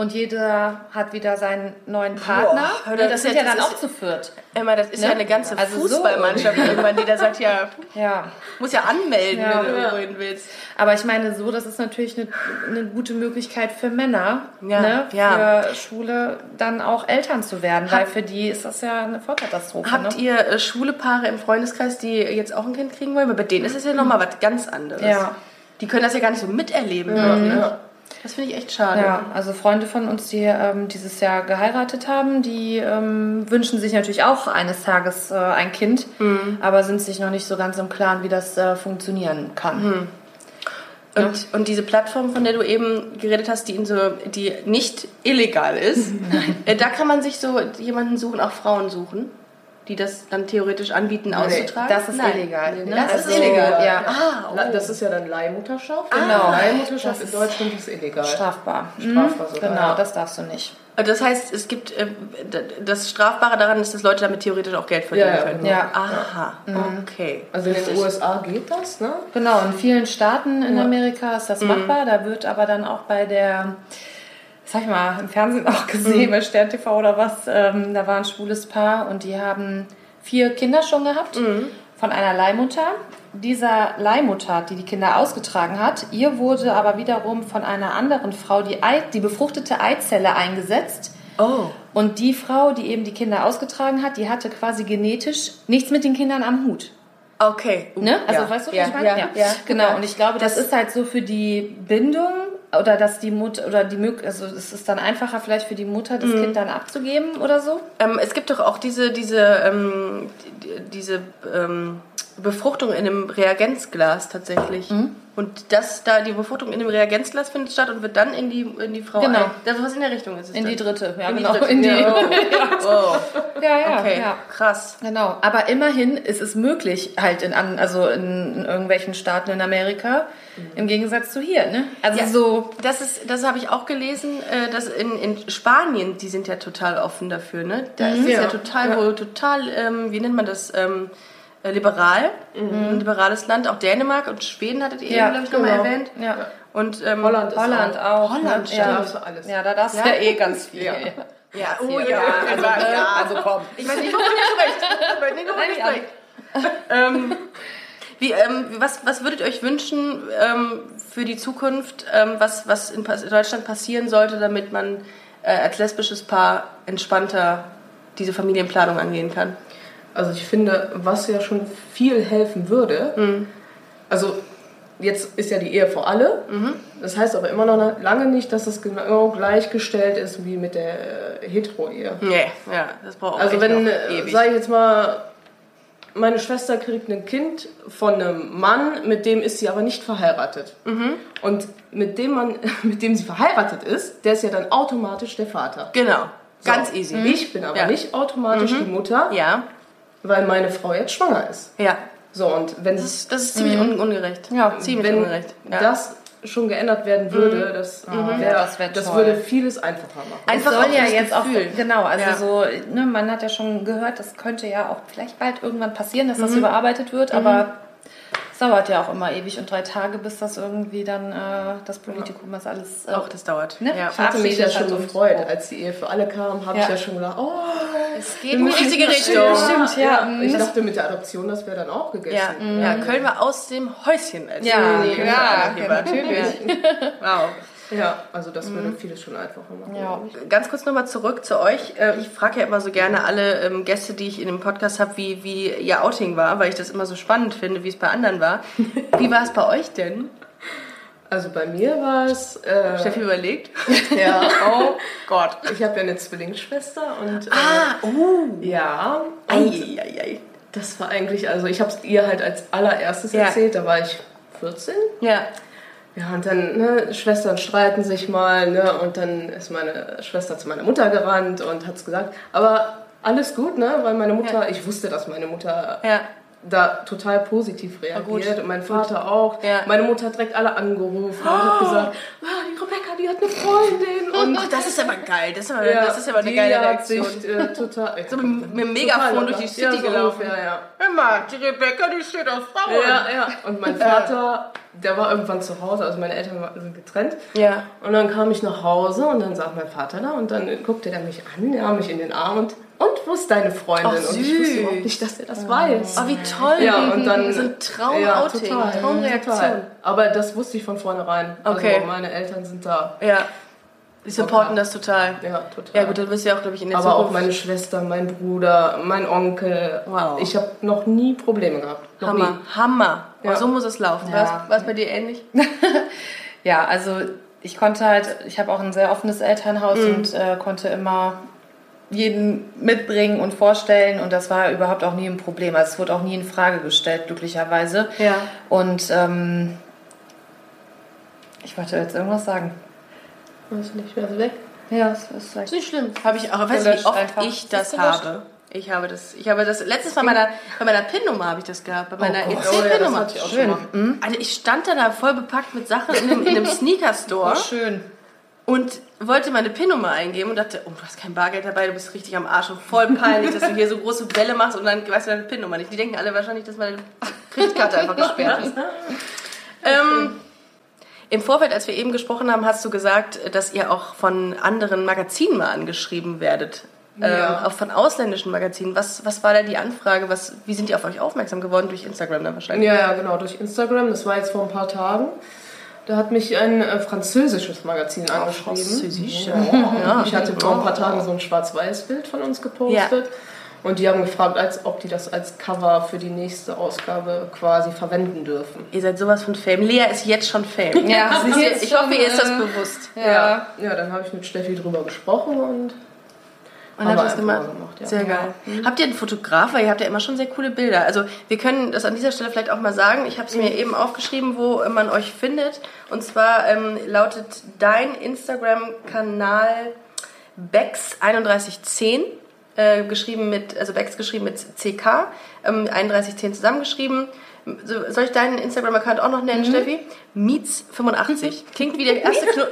Speaker 2: und jeder hat wieder seinen neuen Partner.
Speaker 1: hör
Speaker 2: Ne,
Speaker 1: das
Speaker 2: das sind ja
Speaker 1: das
Speaker 2: dann
Speaker 1: ist-
Speaker 2: auch zu viert.
Speaker 1: Emma, das ist
Speaker 2: Ne?
Speaker 1: ja eine ganze
Speaker 2: Also so.
Speaker 1: Fußballmannschaft irgendwann, die da sagt, ja,
Speaker 2: Ja.
Speaker 1: muss ja anmelden,
Speaker 2: Ja.
Speaker 1: wenn du irgendwo hin willst.
Speaker 2: Aber ich meine, so, das ist natürlich eine, eine gute Möglichkeit für Männer,
Speaker 1: Ja,
Speaker 2: ne,
Speaker 1: ja.
Speaker 2: für Schwule dann auch Eltern zu werden, weil für die ist das ja eine Vollkatastrophe.
Speaker 1: Habt
Speaker 2: ne?
Speaker 1: ihr äh, schwule Paare im Freundeskreis, die jetzt auch ein Kind kriegen wollen? Weil bei denen ist es ja nochmal was ganz anderes.
Speaker 2: Ja.
Speaker 1: Die können das ja gar nicht so miterleben.
Speaker 3: Ja,
Speaker 1: ne? Das finde ich echt schade.
Speaker 2: Ja, also Freunde von uns, die ähm, dieses Jahr geheiratet haben, die ähm, wünschen sich natürlich auch eines Tages äh, ein Kind,
Speaker 1: Mhm.
Speaker 2: aber sind sich noch nicht so ganz im Klaren, wie das äh, funktionieren kann.
Speaker 1: Mhm. Und, und diese Plattform, von der du eben geredet hast, die, so, die nicht illegal ist, äh, da kann man sich so jemanden suchen, auch Frauen suchen, die das dann theoretisch anbieten, auszutragen.
Speaker 2: Das ist
Speaker 1: Nein.
Speaker 2: illegal. Ne?
Speaker 1: Das ist
Speaker 2: Also,
Speaker 1: illegal.
Speaker 2: Ja,
Speaker 1: Ah,
Speaker 3: La- Das ist ja dann Leihmutterschaft.
Speaker 2: Genau.
Speaker 3: Leihmutterschaft
Speaker 2: Das
Speaker 3: in Deutschland ist illegal.
Speaker 2: strafbar.
Speaker 3: Strafbar sogar,
Speaker 2: Genau, das darfst du nicht.
Speaker 1: Das heißt, es gibt äh, das Strafbare daran ist, dass Leute damit theoretisch auch Geld verdienen
Speaker 3: Ja,
Speaker 1: können.
Speaker 2: Ja.
Speaker 1: Aha, okay.
Speaker 3: Also in den USA geht das, ne?
Speaker 2: Genau, in vielen Staaten in. Amerika ist
Speaker 1: Mhm.
Speaker 2: das machbar. Da wird aber dann auch bei der, sag ich mal, im Fernsehen auch gesehen,
Speaker 1: Mhm.
Speaker 2: bei Stern TV oder was, ähm, da war ein schwules Paar und die haben vier Kinder schon gehabt
Speaker 1: Mhm.
Speaker 2: von einer Leihmutter. Dieser Leihmutter, die die Kinder ausgetragen hat, ihr wurde aber wiederum von einer anderen Frau die, Ei, die befruchtete Eizelle eingesetzt.
Speaker 1: Oh.
Speaker 2: Und die Frau, die eben die Kinder ausgetragen hat, die hatte quasi genetisch nichts mit den Kindern am Hut.
Speaker 1: Okay. Uh,
Speaker 2: Ne? Also
Speaker 1: ja.
Speaker 2: weißt du, was
Speaker 1: ja.
Speaker 2: ich meine?
Speaker 1: Ja. ja.
Speaker 2: Genau, und ich glaube, das,
Speaker 1: Das-
Speaker 2: ist halt so für die Bindung oder dass die Mutter oder die Mög also es ist dann einfacher vielleicht für die Mutter das
Speaker 1: Mhm.
Speaker 2: Kind dann abzugeben oder so.
Speaker 1: Ähm, es gibt doch auch diese, diese, ähm, die- diese ähm, Befruchtung in einem Reagenzglas tatsächlich.
Speaker 2: Mhm.
Speaker 1: Und das da, die Befruchtung in dem Reagenzglas findet statt und wird dann in die, in die Frau
Speaker 2: Genau.
Speaker 1: ein. Das was in der Richtung ist es
Speaker 2: In die
Speaker 1: dann.
Speaker 2: dritte, ja
Speaker 1: In die
Speaker 2: genau.
Speaker 1: dritte.
Speaker 2: In die,
Speaker 1: Ja. Oh.
Speaker 2: ja, ja,
Speaker 1: Okay,
Speaker 2: ja.
Speaker 1: krass.
Speaker 2: Genau, aber immerhin ist es möglich, halt in, an, also in, in irgendwelchen Staaten in Amerika, im Gegensatz zu hier, ne? Also
Speaker 1: Ja.
Speaker 2: so,
Speaker 1: Das ist, das habe ich auch gelesen, äh, dass in, in Spanien, die sind ja total offen dafür, ne? Da ist es ja,
Speaker 3: Ja.
Speaker 1: total,
Speaker 3: Ja.
Speaker 1: wohl total, ähm, wie nennt man das, ähm, äh, liberal, ein liberales Land, auch Dänemark und Schweden hattet ihr
Speaker 2: Ja,
Speaker 1: eben, glaube ich, nochmal
Speaker 3: genau.
Speaker 1: erwähnt.
Speaker 2: ja.
Speaker 1: Und ähm,
Speaker 3: Holland ist
Speaker 2: Holland auch.
Speaker 1: Holland,
Speaker 2: ne?
Speaker 1: stimmt.
Speaker 2: ja.
Speaker 3: darfst du alles.
Speaker 2: Ja, da darfst du
Speaker 1: Ja?
Speaker 2: ja eh ganz viel.
Speaker 3: Ja.
Speaker 1: Ja, oh ja,
Speaker 2: also,
Speaker 1: ja,
Speaker 2: ne?
Speaker 1: ja.
Speaker 2: also komm.
Speaker 1: Ich weiß nicht, wovon ihr sprecht. Ich weiß nicht, wovon ihr
Speaker 2: Nein,
Speaker 1: sprecht. ähm, wie, ähm, was, was würdet ihr euch wünschen ähm, für die Zukunft, ähm, was, was in Deutschland passieren sollte, damit man äh, als lesbisches Paar entspannter diese Familienplanung angehen kann?
Speaker 3: Also ich finde, was ja schon viel helfen würde,
Speaker 1: Mhm.
Speaker 3: also jetzt ist ja die Ehe für alle,
Speaker 1: Mhm.
Speaker 3: das heißt aber immer noch lange nicht, dass es genau gleichgestellt ist wie mit der äh, Hetero-Ehe.
Speaker 1: Nee, ja, das braucht auch
Speaker 3: Also wenn, äh,
Speaker 1: ewig.
Speaker 3: sag ich jetzt mal, meine Schwester kriegt ein Kind von einem Mann, mit dem ist sie aber nicht verheiratet.
Speaker 1: Mhm.
Speaker 3: Und mit dem Mann, mit dem sie verheiratet ist, der ist ja dann automatisch der Vater.
Speaker 1: Genau,
Speaker 3: So.
Speaker 1: ganz easy.
Speaker 3: Ich bin aber
Speaker 1: Ja. Mhm.
Speaker 3: nicht automatisch die Mutter,
Speaker 1: Ja,
Speaker 3: weil meine Frau jetzt schwanger ist.
Speaker 1: ja.
Speaker 3: So, und wenn
Speaker 1: Das ist, das ist ziemlich un ungerecht.
Speaker 2: Ja,
Speaker 1: ziemlich
Speaker 3: wenn
Speaker 1: ungerecht. Ja.
Speaker 3: das schon geändert werden würde, das, wär,
Speaker 2: das wär
Speaker 3: das
Speaker 2: toll.
Speaker 3: würde vieles einfacher machen.
Speaker 1: Einfach
Speaker 2: es soll ja
Speaker 1: das
Speaker 2: jetzt
Speaker 1: Gefühl.
Speaker 2: auch, genau, also
Speaker 1: Ja.
Speaker 2: so, ne, man hat ja schon gehört, das könnte ja auch vielleicht bald irgendwann passieren, dass
Speaker 1: Mhm.
Speaker 2: das überarbeitet wird, aber es dauert ja auch immer ewig und drei Tage, bis das irgendwie dann äh, das Politikum das alles äh,
Speaker 1: auch das dauert.
Speaker 2: Ne?
Speaker 1: Ja.
Speaker 3: Ich hatte mich ja
Speaker 2: verabschiedet
Speaker 3: schon
Speaker 2: hat und-
Speaker 3: gefreut, als die Ehe für alle kam, habe
Speaker 2: Ja.
Speaker 3: ich ja schon gedacht, oh,
Speaker 1: Es geht in die richtige Richtung.
Speaker 2: Ja, stimmt, ja.
Speaker 3: ja.
Speaker 2: Mhm.
Speaker 3: Ich dachte, mit der Adoption, das wäre dann auch gegessen.
Speaker 1: Ja, ja, Köln war aus dem Häuschen. Als
Speaker 2: Ja,
Speaker 1: die- die
Speaker 2: ja,
Speaker 1: Arbeitgeber.
Speaker 2: natürlich.
Speaker 1: Wow.
Speaker 3: Ja, also das würde vieles schon einfacher machen.
Speaker 2: Ja.
Speaker 1: Ganz kurz nochmal zurück zu euch. Äh, Ich frage ja immer so gerne alle ähm, Gäste, die ich in dem Podcast habe, wie, wie ihr Outing war, weil ich das immer so spannend finde, wie es bei anderen war. Wie war es bei euch denn?
Speaker 3: Also bei mir war es. Äh,
Speaker 1: Steffi überlegt.
Speaker 3: ja,
Speaker 1: Oh Gott.
Speaker 3: ich habe ja eine Zwillingsschwester und. Äh,
Speaker 1: Ah, oh.
Speaker 3: Ja, und
Speaker 1: Eieiei.
Speaker 3: das war eigentlich, also ich habe es ihr halt als allererstes
Speaker 1: Ja.
Speaker 3: erzählt, da war ich 14.
Speaker 1: Ja.
Speaker 3: Ja, und dann, ne, Schwestern streiten sich mal, ne, und dann ist meine Schwester zu meiner Mutter gerannt und hat's gesagt. Aber alles gut, ne, weil meine Mutter, ich wusste, dass meine Mutter
Speaker 1: Ja.
Speaker 3: da total positiv
Speaker 1: gut,
Speaker 3: reagiert und mein Vater auch.
Speaker 1: Ja.
Speaker 3: Meine Mutter hat direkt alle angerufen und hat gesagt, ah, die Rebecca, die hat eine Freundin. Und
Speaker 1: Ach, das ist aber geil. Das ist aber, das ist aber eine
Speaker 3: die
Speaker 1: geile Reaktion.
Speaker 3: Sich, äh, total,
Speaker 1: So mit, mit dem Megafon durch die City
Speaker 3: ja, so
Speaker 1: gelaufen.
Speaker 3: ungefähr, ja.
Speaker 1: Hör mal, die Rebecca, die steht auf Frauen.
Speaker 3: Ja, ja. Und mein Vater, der war irgendwann zu Hause, also meine Eltern waren- sind getrennt.
Speaker 1: Ja.
Speaker 3: Und dann kam ich nach Hause und dann saß mein Vater da und dann guckte er mich an, er mich in den Arm und, und wo ist deine Freundin?
Speaker 1: Ach,
Speaker 3: und ich wusste
Speaker 1: süß.
Speaker 3: überhaupt nicht, dass er das weiß.
Speaker 1: Oh, wie toll.
Speaker 3: Ja, und dann.
Speaker 1: So ein Traumouting,
Speaker 3: Ja,
Speaker 1: Traumreaktion.
Speaker 3: total. Aber das wusste ich von vornherein.
Speaker 1: Okay.
Speaker 3: Also meine Eltern sind da.
Speaker 1: Ja. Die supporten das total.
Speaker 3: Ja, total.
Speaker 1: Ja gut, dann wirst du ja auch, glaube ich, in der
Speaker 3: Aber auch
Speaker 1: Zukunft...
Speaker 3: meine Schwester, mein Bruder, mein Onkel.
Speaker 1: Wow.
Speaker 3: Ich habe noch nie Probleme gehabt. Noch
Speaker 1: Hammer, Hammer. Oh,
Speaker 3: Ja.
Speaker 1: so muss es laufen.
Speaker 2: Ja.
Speaker 1: War es bei dir ähnlich?
Speaker 2: Ja, also ich konnte halt, ich habe auch ein sehr offenes Elternhaus
Speaker 1: Mhm.
Speaker 2: und äh, konnte immer jeden mitbringen und vorstellen und das war überhaupt auch nie ein Problem. Also es wurde auch nie in Frage gestellt, glücklicherweise.
Speaker 1: Ja.
Speaker 2: Und ähm, ich wollte jetzt irgendwas sagen.
Speaker 3: Weiß ich nicht, wer ist weg?
Speaker 2: Ja, es ist vielleicht.
Speaker 1: Ist nicht schlimm. Habe ich auch. Weißt du, wie oft
Speaker 2: einfach.
Speaker 1: ich das habe? Ich habe das. Ich habe das. Letztes Mal bei meiner, bei meiner PIN-Nummer habe ich das gehabt. Bei meiner
Speaker 3: Gott.
Speaker 1: EC
Speaker 3: Oh ja, das schon mal.
Speaker 1: Also ich stand da, da voll bepackt mit Sachen in einem, in einem Sneaker-Store
Speaker 2: schön.
Speaker 1: und wollte meine PIN-Nummer eingeben und dachte, oh, du hast kein Bargeld dabei, du bist richtig am Arsch und voll peinlich, dass du hier so große Bälle machst und dann weißt du deine PIN-Nummer nicht. Die denken alle wahrscheinlich, dass meine Kreditkarte einfach gesperrt ist. Ähm, Im Vorfeld, als wir eben gesprochen haben, hast du gesagt, dass ihr auch von anderen Magazinen mal angeschrieben werdet.
Speaker 3: Ja.
Speaker 1: Ähm, auch von ausländischen Magazinen. Was, was war da die Anfrage? Was, wie sind die auf euch aufmerksam geworden? Durch Instagram dann wahrscheinlich.
Speaker 3: Ja, ja, genau, durch Instagram. Das war jetzt vor ein paar Tagen. Da hat mich ein äh, französisches Magazin angeschrieben.
Speaker 1: Französisch.
Speaker 3: Ja. Ich hatte vor ein paar Tagen so ein Schwarz-Weiß-Bild von uns gepostet. Und die haben gefragt, als ob die das als Cover für die nächste Ausgabe quasi verwenden dürfen.
Speaker 1: Ihr seid sowas von Fame. Lea ist jetzt schon Fame.
Speaker 2: Ja,
Speaker 1: ist,
Speaker 2: ist
Speaker 1: ich hoffe, ihr ist das
Speaker 2: äh,
Speaker 1: bewusst.
Speaker 2: Ja.
Speaker 3: Ja, dann habe ich mit Steffi drüber gesprochen und
Speaker 1: Und habt das gemacht?
Speaker 3: gemacht, ja.
Speaker 1: Sehr geil. Habt ihr einen Fotograf? Weil ihr habt ja immer schon sehr coole Bilder. Also wir können das an dieser Stelle vielleicht auch mal sagen. Ich habe es mir eben aufgeschrieben, wo man euch findet. Und zwar ähm, lautet dein Instagram-Kanal Bex3110. Äh, geschrieben mit, also Bex geschrieben mit CK, ähm, 3110 zusammengeschrieben. So, soll ich deinen Instagram-Account auch noch nennen, Steffi? Meets85. Klingt wie der erste, Knu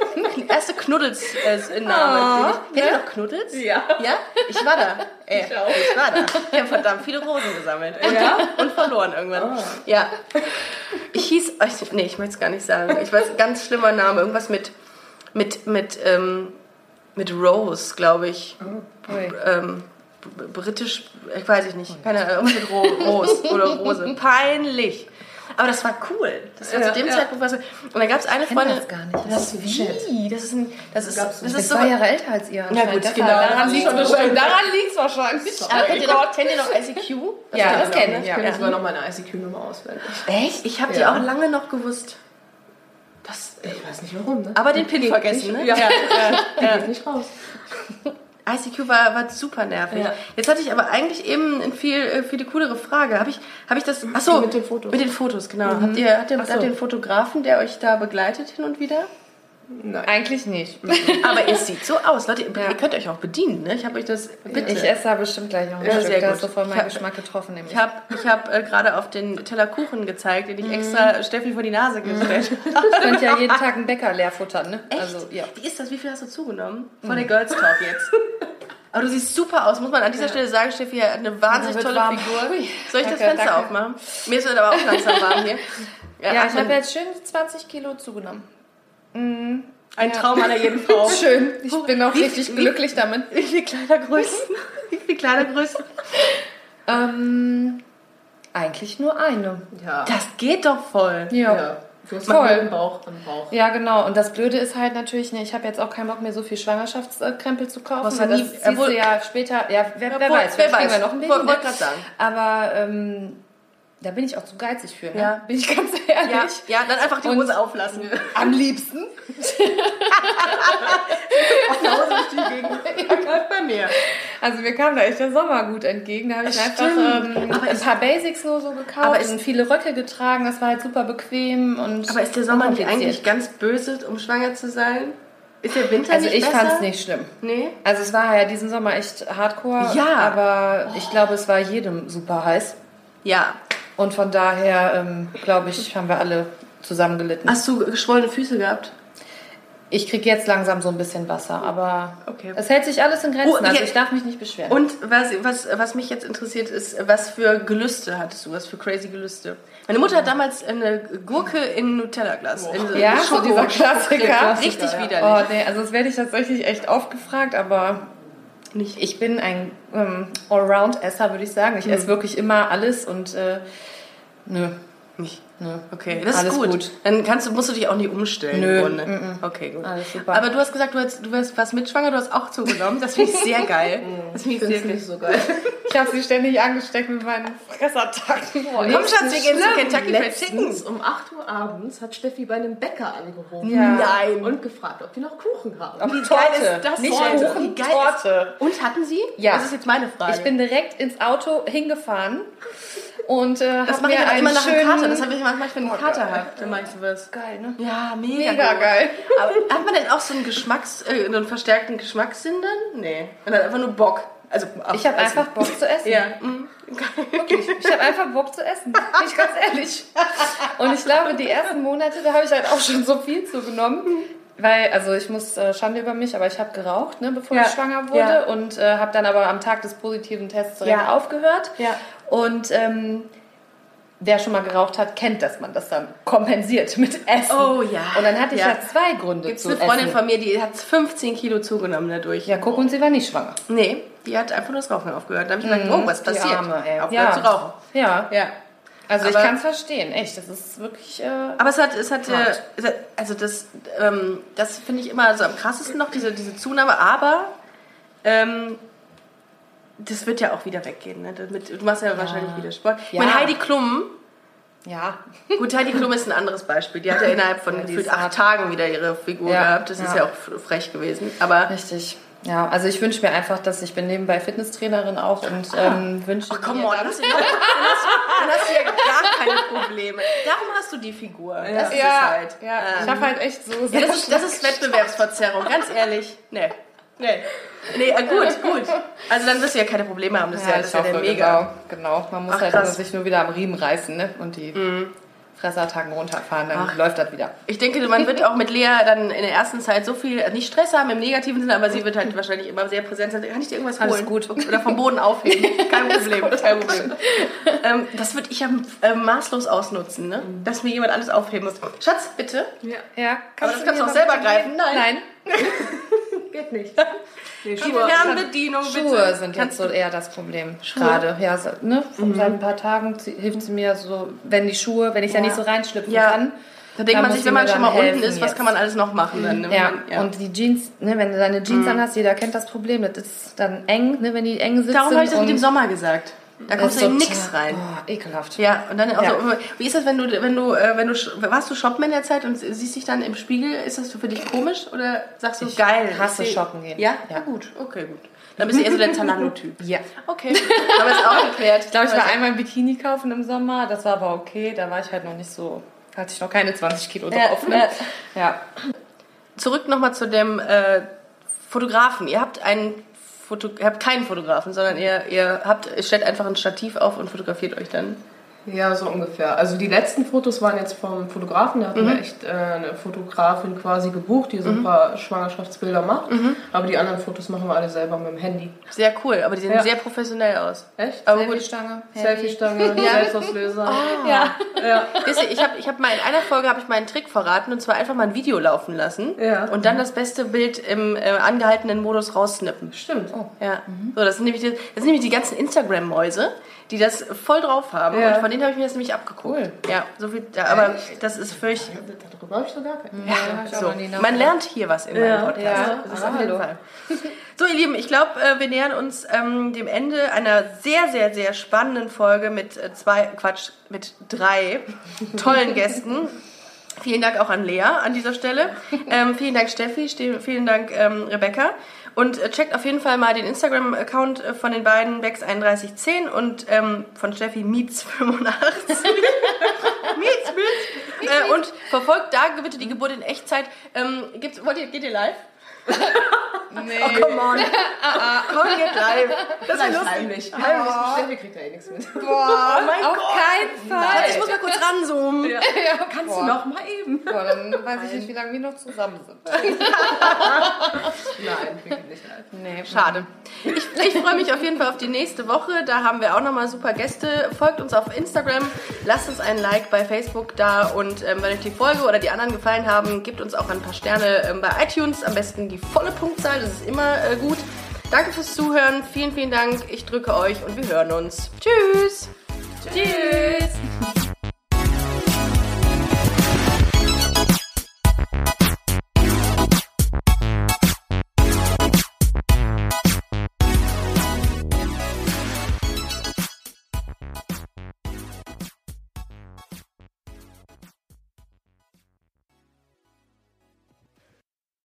Speaker 1: erste Knuddels-Name. Kennt ihr noch Knuddels?
Speaker 3: Ja.
Speaker 1: Ja? Ich war da. Ey, ich, war da. Ich habe verdammt viele Rosen gesammelt. Ja? Und verloren irgendwann. Ja. Ich hieß, ich, nee, ich möchte es gar nicht sagen. Ich weiß, ganz schlimmer Name. Irgendwas mit, mit, mit, ähm, mit Rose, glaube ich.
Speaker 2: Ui.
Speaker 1: Ähm, britisch, ich weiß ich nicht. Keine Ahnung, mit Ro Rose oder Rose. Peinlich. Aber das war cool. Das war
Speaker 3: Ja,
Speaker 1: zu dem
Speaker 3: ja.
Speaker 1: Zeitpunkt was. Und dann gab es eine Freundin.
Speaker 2: das gar nicht.
Speaker 1: Das ist wie? Das ist ein. Das ist, das ist so.
Speaker 2: war Jahre älter als ihr.
Speaker 1: Ja, gut, genau.
Speaker 2: Daran liegt es wahrscheinlich.
Speaker 1: Aber kennt ihr, noch, kennt ihr noch ICQ?
Speaker 2: Ja, das
Speaker 1: ihr
Speaker 2: kenn
Speaker 1: noch,
Speaker 2: ich, ja.
Speaker 3: ich kenne sogar noch meine ICQ-Nummer auswendig.
Speaker 1: Echt? Ich habe die
Speaker 3: Ja.
Speaker 1: auch lange noch gewusst.
Speaker 3: Das, ich weiß nicht warum, ne?
Speaker 1: Aber den Pin vergessen, ne?
Speaker 3: Ja.
Speaker 1: ja.
Speaker 3: Die geht nicht raus.
Speaker 1: ICQ war, war super nervig.
Speaker 3: Ja.
Speaker 1: Jetzt hatte ich aber eigentlich eben eine viel, äh, viel coolere Frage. Habe ich, hab ich das. Achso,
Speaker 3: Mit den Fotos.
Speaker 1: Mit den Fotos, genau. Habt ihr, habt ihr
Speaker 3: so.
Speaker 1: habt ihr einen Fotografen, der euch da begleitet hin und wieder?
Speaker 3: Nein.
Speaker 2: Eigentlich nicht.
Speaker 1: Aber es sieht so aus. Leute, ihr, ihr könnt euch auch bedienen, ne? Ich habe euch das. Bitte.
Speaker 2: Ich esse da bestimmt gleich noch ein
Speaker 1: Ja,
Speaker 2: Stück. Da ist so voll
Speaker 1: Ich
Speaker 2: mein
Speaker 1: hab-
Speaker 2: Geschmack getroffen. Nämlich.
Speaker 1: Ich habe ich hab, äh, gerade auf den Teller Kuchen gezeigt, den ich extra Steffi vor die Nase gestellt habe.
Speaker 2: Ich könnte ja jeden Tag einen Bäcker leer futtern, ne?
Speaker 1: Echt?
Speaker 2: Also, ja.
Speaker 1: Wie ist das? Wie viel hast du zugenommen? Vor der Girls Talk jetzt. Aber du siehst super aus, muss man an dieser Stelle sagen. Steffi hat eine wahnsinnig
Speaker 2: wird
Speaker 1: tolle
Speaker 2: warm.
Speaker 1: Figur. Soll ich das
Speaker 2: danke,
Speaker 1: Fenster
Speaker 2: danke.
Speaker 1: aufmachen? Mir ist aber auch langsam warm hier.
Speaker 2: Ja, ich
Speaker 1: ach,
Speaker 2: habe jetzt schön 20 Kilo zugenommen.
Speaker 1: Ein Traum einer jeden Frau.
Speaker 2: Schön. Ich bin auch
Speaker 1: Wie-
Speaker 2: richtig
Speaker 1: wie-
Speaker 2: glücklich damit.
Speaker 1: Wie viele Kleidergrößen? Wie viele Kleidergrößen?
Speaker 2: Ähm, eigentlich nur eine.
Speaker 3: Ja.
Speaker 1: Das geht doch voll.
Speaker 2: Ja.
Speaker 3: ja. Du hast
Speaker 2: Voll.
Speaker 3: einen Bauch am Bauch.
Speaker 2: Ja, genau. Und das Blöde ist halt natürlich, ne, ich habe jetzt auch keinen Bock mehr, so viel Schwangerschaftskrempel zu kaufen.
Speaker 1: Was
Speaker 2: weil
Speaker 1: du
Speaker 2: das
Speaker 1: nie-
Speaker 2: siehst du ja später, ja, wer, wer
Speaker 1: Obwohl,
Speaker 2: weiß,
Speaker 1: wer weiß.
Speaker 2: wir noch ein Baby.
Speaker 1: Wollte-
Speaker 2: ne?
Speaker 1: grad sagen.
Speaker 2: Aber ähm, da bin ich auch zu geizig für, ne?
Speaker 1: Ja.
Speaker 2: bin ich ganz ehrlich.
Speaker 1: Ja, ja, dann einfach die
Speaker 2: Und-
Speaker 1: Hose auflassen.
Speaker 2: Am liebsten.
Speaker 1: Auf der Hose durch die Gegend. Ja, gerade bei mir.
Speaker 2: Also mir kam da echt der Sommer gut entgegen. Da habe ich
Speaker 1: Das
Speaker 2: einfach
Speaker 1: stimmt.
Speaker 2: ähm,
Speaker 1: Aber
Speaker 2: ein paar Basics nur so gekauft
Speaker 1: Aber ist-
Speaker 2: und viele Röcke getragen. Das war halt super bequem und
Speaker 1: Aber ist der Sommer nicht eigentlich ganz böse, um schwanger zu sein? Ist der Winter
Speaker 2: Also
Speaker 1: nicht
Speaker 2: ich fand es nicht schlimm.
Speaker 1: Nee?
Speaker 2: Also es war ja diesen Sommer echt hardcore.
Speaker 1: Ja.
Speaker 2: Aber ich glaube, es war jedem super heiß.
Speaker 1: Ja.
Speaker 2: Und von daher, ähm, glaube ich, haben wir alle zusammen gelitten.
Speaker 1: Hast du geschwollene Füße gehabt?
Speaker 2: Ich kriege jetzt langsam so ein bisschen Wasser, aber
Speaker 1: Okay.
Speaker 2: es hält sich alles in Grenzen.
Speaker 1: Oh,
Speaker 2: also
Speaker 1: ja.
Speaker 2: ich darf mich nicht beschweren.
Speaker 1: Und was, was, was mich jetzt interessiert ist, was für Gelüste hattest du? Was für crazy Gelüste? Meine Mutter hat damals eine Gurke in Nutella-Glas. in
Speaker 2: ja, so dieser Klassiker.
Speaker 1: Richtig
Speaker 3: ja.
Speaker 1: widerlich.
Speaker 2: Oh nee, also das werde ich tatsächlich echt oft gefragt, aber
Speaker 1: Nicht.
Speaker 2: ich bin ein ähm, Allround-Esser, würde ich sagen. Ich
Speaker 1: Hm.
Speaker 2: esse wirklich immer alles und äh, nö,
Speaker 1: Nicht.
Speaker 2: nö.
Speaker 1: Okay, das
Speaker 2: Alles
Speaker 1: ist gut.
Speaker 2: gut.
Speaker 1: Dann kannst du, musst du dich auch nicht umstellen
Speaker 2: Nö,
Speaker 1: im Grunde.
Speaker 2: mm,
Speaker 1: Okay, gut.
Speaker 2: Alles super.
Speaker 1: Aber du hast gesagt, du, hast, du wärst was mitschwanger, du hast auch zugenommen. Das finde ich sehr geil. Das finde ich sehr
Speaker 3: nicht so geil.
Speaker 2: Ich habe sie ständig angesteckt mit meinen Fressattacken. Oh,
Speaker 1: Komm, Schatz, wir gehen zu Kentucky Fried Chicken.
Speaker 3: um 8 Uhr abends hat Steffi bei einem Bäcker angerufen.
Speaker 2: Ja.
Speaker 1: Nein.
Speaker 3: Und gefragt, ob die noch Kuchen haben.
Speaker 2: Wie
Speaker 1: geil ist das
Speaker 2: Nicht
Speaker 1: denn?
Speaker 2: Kuchen,
Speaker 1: geil
Speaker 2: Torte.
Speaker 1: Und hatten sie?
Speaker 2: Ja.
Speaker 1: Das ist jetzt meine Frage.
Speaker 2: Ich bin direkt ins Auto hingefahren und äh,
Speaker 1: das mache ich
Speaker 2: einen
Speaker 1: immer nach
Speaker 2: schönen...
Speaker 1: Kater. Das habe ich manchmal, wenn ich einen Kater habe. Dann mache ich sowas.
Speaker 2: Geil, ne?
Speaker 1: Ja, mega,
Speaker 2: Mega
Speaker 1: gut.
Speaker 2: geil.
Speaker 1: Aber hat man denn auch so einen Geschmacks, äh, einen verstärkten Geschmackssinn dann? Nee. Man hat einfach nur Bock. Also,
Speaker 2: Ich habe einfach Bock zu essen.
Speaker 1: Ja. mhm.
Speaker 2: Wirklich. Ich habe einfach Bock zu essen. Bin ich ganz ehrlich. Und ich glaube, die ersten Monate, da habe ich halt auch schon so viel zugenommen. Weil, also ich muss, äh, Schande über mich, aber ich habe geraucht, ne, bevor
Speaker 1: Ja.
Speaker 2: ich schwanger wurde.
Speaker 1: Ja.
Speaker 2: Und äh, habe dann aber am Tag des positiven Tests direkt
Speaker 1: Ja.
Speaker 2: aufgehört.
Speaker 1: Ja.
Speaker 2: Und ähm, wer schon mal geraucht hat, kennt, dass man das dann kompensiert mit Essen.
Speaker 1: Oh ja.
Speaker 2: Und dann hatte ich
Speaker 1: Ja.
Speaker 2: zwei Gründe
Speaker 1: Gibt es
Speaker 2: zu
Speaker 1: eine Freundin
Speaker 2: essen.
Speaker 1: von mir, die hat 15 Kilo zugenommen dadurch.
Speaker 2: ja, guck, und sie war nicht schwanger.
Speaker 1: Nee, die hat einfach nur das Rauchen aufgehört. Da habe ich gedacht, oh, was
Speaker 2: Die
Speaker 1: passiert?
Speaker 2: Arme, ey.
Speaker 1: Aufgehört
Speaker 2: Ja.
Speaker 1: zu rauchen.
Speaker 2: Ja.
Speaker 1: Ja.
Speaker 2: Also ich
Speaker 1: Aber-
Speaker 2: kann es verstehen, echt. Das ist wirklich. Äh,
Speaker 1: Aber es hat, es hat, äh, also das, ähm, das finde ich immer so am krassesten noch, diese, diese Zunahme. Aber ähm, das wird ja auch wieder weggehen. Ne? Du machst ja, wahrscheinlich wieder Sport. Ich
Speaker 2: Ja.
Speaker 1: meine, Heidi Klum,
Speaker 2: ja.
Speaker 1: gut, Heidi Klum ist ein anderes Beispiel. Die hat ja innerhalb von
Speaker 2: Ja,
Speaker 1: gefühlt acht. Tagen wieder ihre Figur
Speaker 2: Ja,
Speaker 1: gehabt. Das ist
Speaker 2: ja.
Speaker 1: ja auch frech gewesen. Aber
Speaker 2: Richtig. Ja, also ich wünsche mir einfach, dass ich bin nebenbei Fitnesstrainerin auch und ähm, wünsche
Speaker 1: Ach, come
Speaker 2: mir dann-
Speaker 1: hast, du dann, hast, du- dann hast du ja gar keine Probleme. Darum hast du die Figur. Das ist
Speaker 2: ja,
Speaker 1: halt.
Speaker 2: ja.
Speaker 1: Ähm,
Speaker 2: ich habe halt echt so
Speaker 1: Ja, das ist, das ist Wettbewerbsverzerrung, ganz ehrlich. Nee. Nee. Nee, äh, gut, gut. Also dann wirst du ja keine Probleme haben, das ist ja,
Speaker 2: ja,
Speaker 1: das ist ja der Mega.
Speaker 2: Genau, genau. Man muss
Speaker 1: Ach,
Speaker 2: halt nur sich nur wieder am Riemen reißen ne? und die Fressattacken runterfahren, dann
Speaker 1: Ach.
Speaker 2: läuft das wieder.
Speaker 1: Ich denke, man wird auch mit Lea dann in der ersten Zeit so viel, nicht Stress haben im negativen Sinne, aber sie wird halt wahrscheinlich immer sehr präsent sein. Kann ich dir irgendwas
Speaker 2: Alles
Speaker 1: holen?
Speaker 2: gut.
Speaker 1: Oder vom Boden aufheben. Kein Problem, kein Problem. Ähm, das würde ich ja äh, maßlos ausnutzen, ne? dass mir jemand alles aufheben muss. Schatz, bitte.
Speaker 2: Ja,
Speaker 1: Aber das
Speaker 2: du
Speaker 1: kannst du auch selber greifen. Nein.
Speaker 2: Nein.
Speaker 3: Geht nicht.
Speaker 1: Die Fernbedienung, bitte.
Speaker 2: Schuhe sind jetzt so eher das Problem. Gerade. Ja, so, ne?
Speaker 1: Mhm.
Speaker 2: Seit ein paar Tagen hilft sie mir so, wenn die Schuhe, wenn ich da nicht so reinschlüpfen
Speaker 1: Ja.
Speaker 2: kann.
Speaker 1: Da denkt man sich, wenn man schon mal unten ist, was
Speaker 2: jetzt.
Speaker 1: kann man alles noch machen dann? Ne?
Speaker 2: Ja,
Speaker 1: ja.
Speaker 2: und die Jeans, ne, wenn du deine Jeans anhast, jeder kennt das Problem, das ist dann eng, ne, wenn die eng sitzen.
Speaker 1: Darum habe ich das mit dem Sommer gesagt. Da kommst
Speaker 2: ist
Speaker 1: du in
Speaker 2: total-
Speaker 1: nix rein.
Speaker 2: Oh, ekelhaft.
Speaker 1: Ja, und dann auch
Speaker 2: Ja.
Speaker 1: so, wie ist das, wenn du, wenn du, äh, wenn du, warst du shoppen in der Zeit und siehst dich dann im Spiegel, ist das für dich komisch oder sagst du,
Speaker 2: Ich
Speaker 1: geil?
Speaker 2: hasse
Speaker 1: ich
Speaker 2: shoppen gehen.
Speaker 1: Ja?
Speaker 2: Ja.
Speaker 1: ja? gut, okay, gut. Dann bist du eher so der Zalando-Typ.
Speaker 2: Ja.
Speaker 1: Okay, wir es auch geklärt.
Speaker 2: Ich glaube, ich war einmal ein Bikini kaufen im Sommer, das war aber okay, da war ich halt noch nicht so, hatte ich noch keine 20 Kilo
Speaker 1: Ja,
Speaker 2: drauf. Ne? Ja.
Speaker 1: Zurück nochmal zu dem äh, Fotografen. Ihr habt einen Foto, habt keinen Fotografen, sondern ihr, ihr habt, ihr stellt einfach ein Stativ auf und fotografiert euch dann.
Speaker 3: Ja, so ungefähr. Also die letzten Fotos waren jetzt vom Fotografen. Da hatten wir echt äh, eine Fotografin quasi gebucht, die so ein paar Schwangerschaftsbilder macht. Aber die anderen Fotos machen wir alle selber mit dem Handy.
Speaker 1: Sehr cool, aber die sehen
Speaker 3: Ja.
Speaker 1: sehr professionell aus.
Speaker 3: Echt?
Speaker 1: Aber
Speaker 2: Selfie-Stange.
Speaker 3: Selfie-Stange, Selbstauslöser.
Speaker 2: Ja.
Speaker 3: Ja.
Speaker 1: Wisst ihr, ich habe ich hab mal in einer Folge habe ich meinen Trick verraten und zwar einfach mal ein Video laufen lassen
Speaker 3: Ja.
Speaker 1: und dann das beste Bild im äh, angehaltenen Modus raussnippen.
Speaker 3: Stimmt.
Speaker 1: Ja. So, das sind nämlich die, das sind nämlich die ganzen Instagram-Mäuse, die das voll drauf haben
Speaker 3: Ja.
Speaker 1: und von denen habe ich mir das nämlich abgeguckt.
Speaker 2: Cool.
Speaker 1: Ja, so viel, ja, aber das ist völlig.
Speaker 3: Darüber habe ich doch gar keinen.
Speaker 2: Ja,
Speaker 1: So. Man lernt hier was in meinem Podcast.
Speaker 2: ja.
Speaker 1: Das ist
Speaker 2: Ah,
Speaker 1: auf jeden
Speaker 2: hallo.
Speaker 1: Fall. So, ihr Lieben, ich glaube, äh, wir nähern uns ähm, dem Ende einer sehr, sehr, sehr spannenden Folge mit äh, zwei, Quatsch, mit drei tollen Gästen. Vielen Dank auch an Lea an dieser Stelle. Ähm, vielen Dank Steffi, ste- vielen Dank ähm, Rebecca. Und äh, checkt auf jeden Fall mal den Instagram-Account äh, von den beiden, Bex3110 und ähm, von Steffi Mietz85. Mietz, Mietz. Äh, und verfolgt da bitte die Geburt in Echtzeit. Ähm, gibt's, wollt ihr, geht ihr live?
Speaker 2: Nee.
Speaker 1: Oh, come on. Komm, geht live. Das ist ja lustig.
Speaker 3: Heimlich. Heimlich. Steffi kriegt da eh nichts mit.
Speaker 2: Boah,
Speaker 1: Oh mein
Speaker 2: auf
Speaker 1: Gott.
Speaker 2: keinen Fall.
Speaker 1: Warte, ich muss mal kurz ranzoomen.
Speaker 2: Ja,
Speaker 3: Kannst
Speaker 2: boah.
Speaker 3: du noch mal eben?
Speaker 2: Boah, dann weiß ich nicht, wie lange wir noch zusammen sind.
Speaker 3: Nein, wirklich nicht.
Speaker 2: Nee,
Speaker 1: Schade. Ich, ich freue mich auf jeden Fall auf die nächste Woche. Da haben wir auch nochmal super Gäste. Folgt uns auf Instagram, lasst uns einen Like bei Facebook da und ähm, wenn euch die Folge oder die anderen gefallen haben, gebt uns auch ein paar Sterne ähm, bei iTunes. Am besten die volle Punktzahl, das ist immer äh, gut. Danke fürs Zuhören. Vielen, vielen Dank. Ich drücke euch und wir hören uns. Tschüss.
Speaker 2: Tschüss.